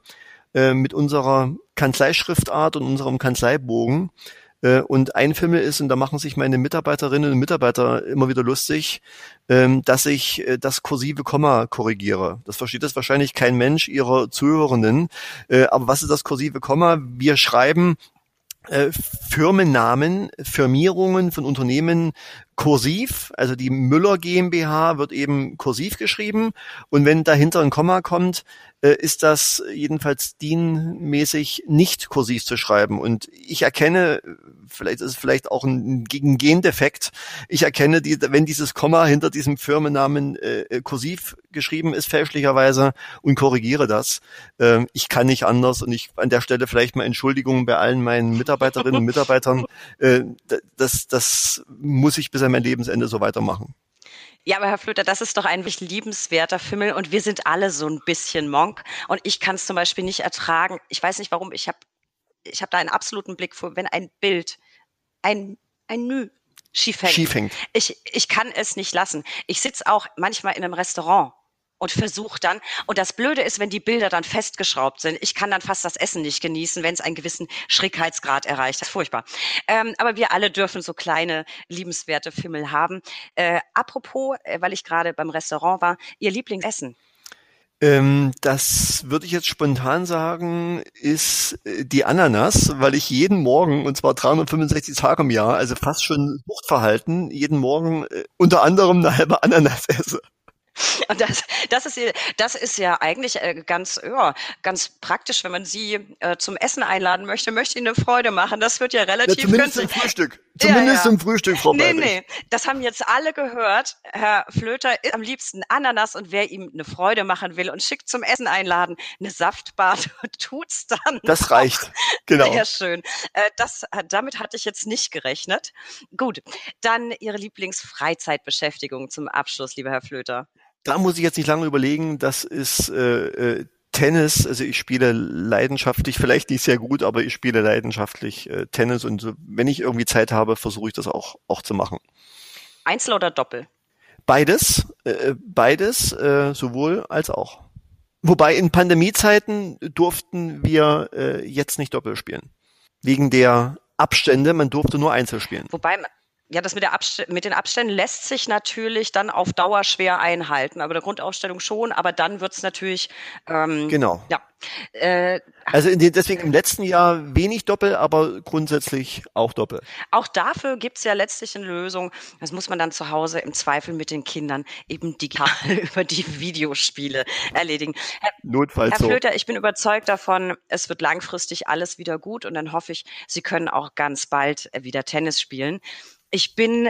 äh, mit unserer Kanzleischriftart und unserem Kanzleibogen. Äh, und ein Fimmel ist, und da machen sich meine Mitarbeiterinnen und Mitarbeiter immer wieder lustig, ähm, dass ich äh, das kursive Komma korrigiere. Das versteht das wahrscheinlich kein Mensch ihrer Zuhörenden. Äh, aber was ist das kursive Komma? Wir schreiben Firmennamen, Firmierungen von Unternehmen kursiv, also die Müller GmbH wird eben kursiv geschrieben und wenn dahinter ein Komma kommt, ist das jedenfalls DIN-mäßig nicht kursiv zu schreiben. Und ich erkenne, vielleicht ist es vielleicht auch ein, ein Gendefekt, ich erkenne, die, wenn dieses Komma hinter diesem Firmennamen äh, äh, kursiv geschrieben ist, fälschlicherweise, und korrigiere das. Äh, ich kann nicht anders und ich an der Stelle vielleicht mal Entschuldigungen bei allen meinen Mitarbeiterinnen und Mitarbeitern. Äh, das, das muss ich bis an mein Lebensende so weitermachen. Ja, aber Herr Flöter, das ist doch ein wirklich liebenswerter Fimmel und wir sind alle so ein bisschen Monk und ich kann es zum Beispiel nicht ertragen. Ich weiß nicht warum, ich habe ich hab da einen absoluten Blick für, wenn ein Bild, ein, ein Müh schief hängt. Schief hängt. Ich, ich kann es nicht lassen. Ich sitze auch manchmal in einem Restaurant und versuche dann. Und das Blöde ist, wenn die Bilder dann festgeschraubt sind. Ich kann dann fast das Essen nicht genießen, wenn es einen gewissen Schrägheitsgrad erreicht. Das ist furchtbar. Ähm, aber wir alle dürfen so kleine, liebenswerte Fimmel haben. Äh, apropos, äh, weil ich gerade beim Restaurant war, Ihr Lieblingsessen? Ähm, das würde ich jetzt spontan sagen, ist äh, die Ananas, weil ich jeden Morgen, und zwar 365 Tage im Jahr, also fast schon Suchtverhalten, jeden Morgen äh, unter anderem eine halbe Ananas esse. Und das, das, ist, das ist ja eigentlich äh, ganz, ja, ganz praktisch, wenn man sie äh, zum Essen einladen möchte, möchte ihnen eine Freude machen. Das wird ja relativ ja, zumindest günstig. im Frühstück. Zumindest ja, ja. im Frühstück, Frau Nee, nee, das haben jetzt alle gehört. Herr Flöter isst am liebsten Ananas und wer ihm eine Freude machen will und schickt zum Essen einladen, eine Saftbad, tut's dann. Das reicht, genau. Sehr schön. Äh, das, damit hatte ich jetzt nicht gerechnet. Gut, dann Ihre Lieblingsfreizeitbeschäftigung zum Abschluss, lieber Herr Flöter. Da muss ich jetzt nicht lange überlegen. Das ist äh, äh, Tennis. Also ich spiele leidenschaftlich, vielleicht nicht sehr gut, aber ich spiele leidenschaftlich äh, Tennis und so, wenn ich irgendwie Zeit habe, versuche ich das auch auch zu machen. Einzel oder Doppel? Beides, äh, beides, äh, sowohl als auch. Wobei in Pandemiezeiten durften wir äh, jetzt nicht Doppel spielen. Wegen der Abstände, man durfte nur Einzel spielen. Wobei ja, das mit, der mit den Abständen lässt sich natürlich dann auf Dauer schwer einhalten, aber der Grundausstellung schon, aber dann wird's natürlich ähm, genau. Ja. Äh, also den, deswegen im letzten Jahr wenig Doppel, aber grundsätzlich auch Doppel. Auch dafür gibt's ja letztlich eine Lösung. Das muss man dann zu Hause im Zweifel mit den Kindern eben digital über die Videospiele erledigen. Herr, Notfalls Herr Flöter, ich bin überzeugt davon, es wird langfristig alles wieder gut und dann hoffe ich, Sie können auch ganz bald wieder Tennis spielen. Ich bin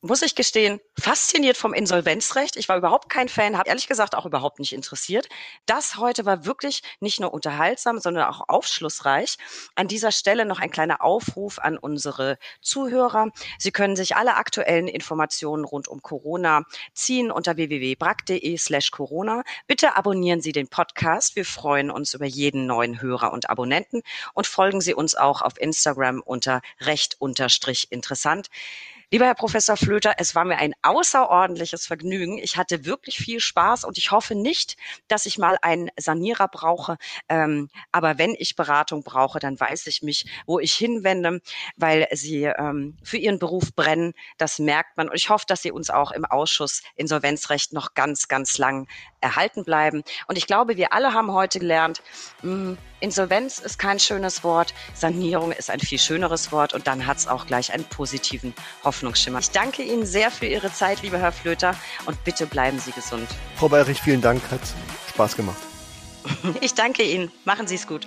muss ich gestehen, fasziniert vom Insolvenzrecht. Ich war überhaupt kein Fan, habe ehrlich gesagt auch überhaupt nicht interessiert. Das heute war wirklich nicht nur unterhaltsam, sondern auch aufschlussreich. An dieser Stelle noch ein kleiner Aufruf an unsere Zuhörer. Sie können sich alle aktuellen Informationen rund um Corona ziehen unter www.brack.de slash Corona. Bitte abonnieren Sie den Podcast. Wir freuen uns über jeden neuen Hörer und Abonnenten und folgen Sie uns auch auf Instagram unter recht unterstrich interessant. Lieber Herr Professor Flöter, es war mir ein außerordentliches Vergnügen. Ich hatte wirklich viel Spaß und ich hoffe nicht, dass ich mal einen Sanierer brauche. Ähm, aber wenn ich Beratung brauche, dann weiß ich mich, wo ich hinwende, weil Sie ähm, für Ihren Beruf brennen. Das merkt man. Und ich hoffe, dass Sie uns auch im Ausschuss Insolvenzrecht noch ganz, ganz lang erhalten bleiben. Und ich glaube, wir alle haben heute gelernt, mh, hm, Insolvenz ist kein schönes Wort, Sanierung ist ein viel schöneres Wort und dann hat es auch gleich einen positiven Hoffnungsschimmer. Ich danke Ihnen sehr für Ihre Zeit, lieber Herr Flöter, und bitte bleiben Sie gesund. Frau Bayerich, vielen Dank, hat Spaß gemacht. Ich danke Ihnen. Machen Sie es gut.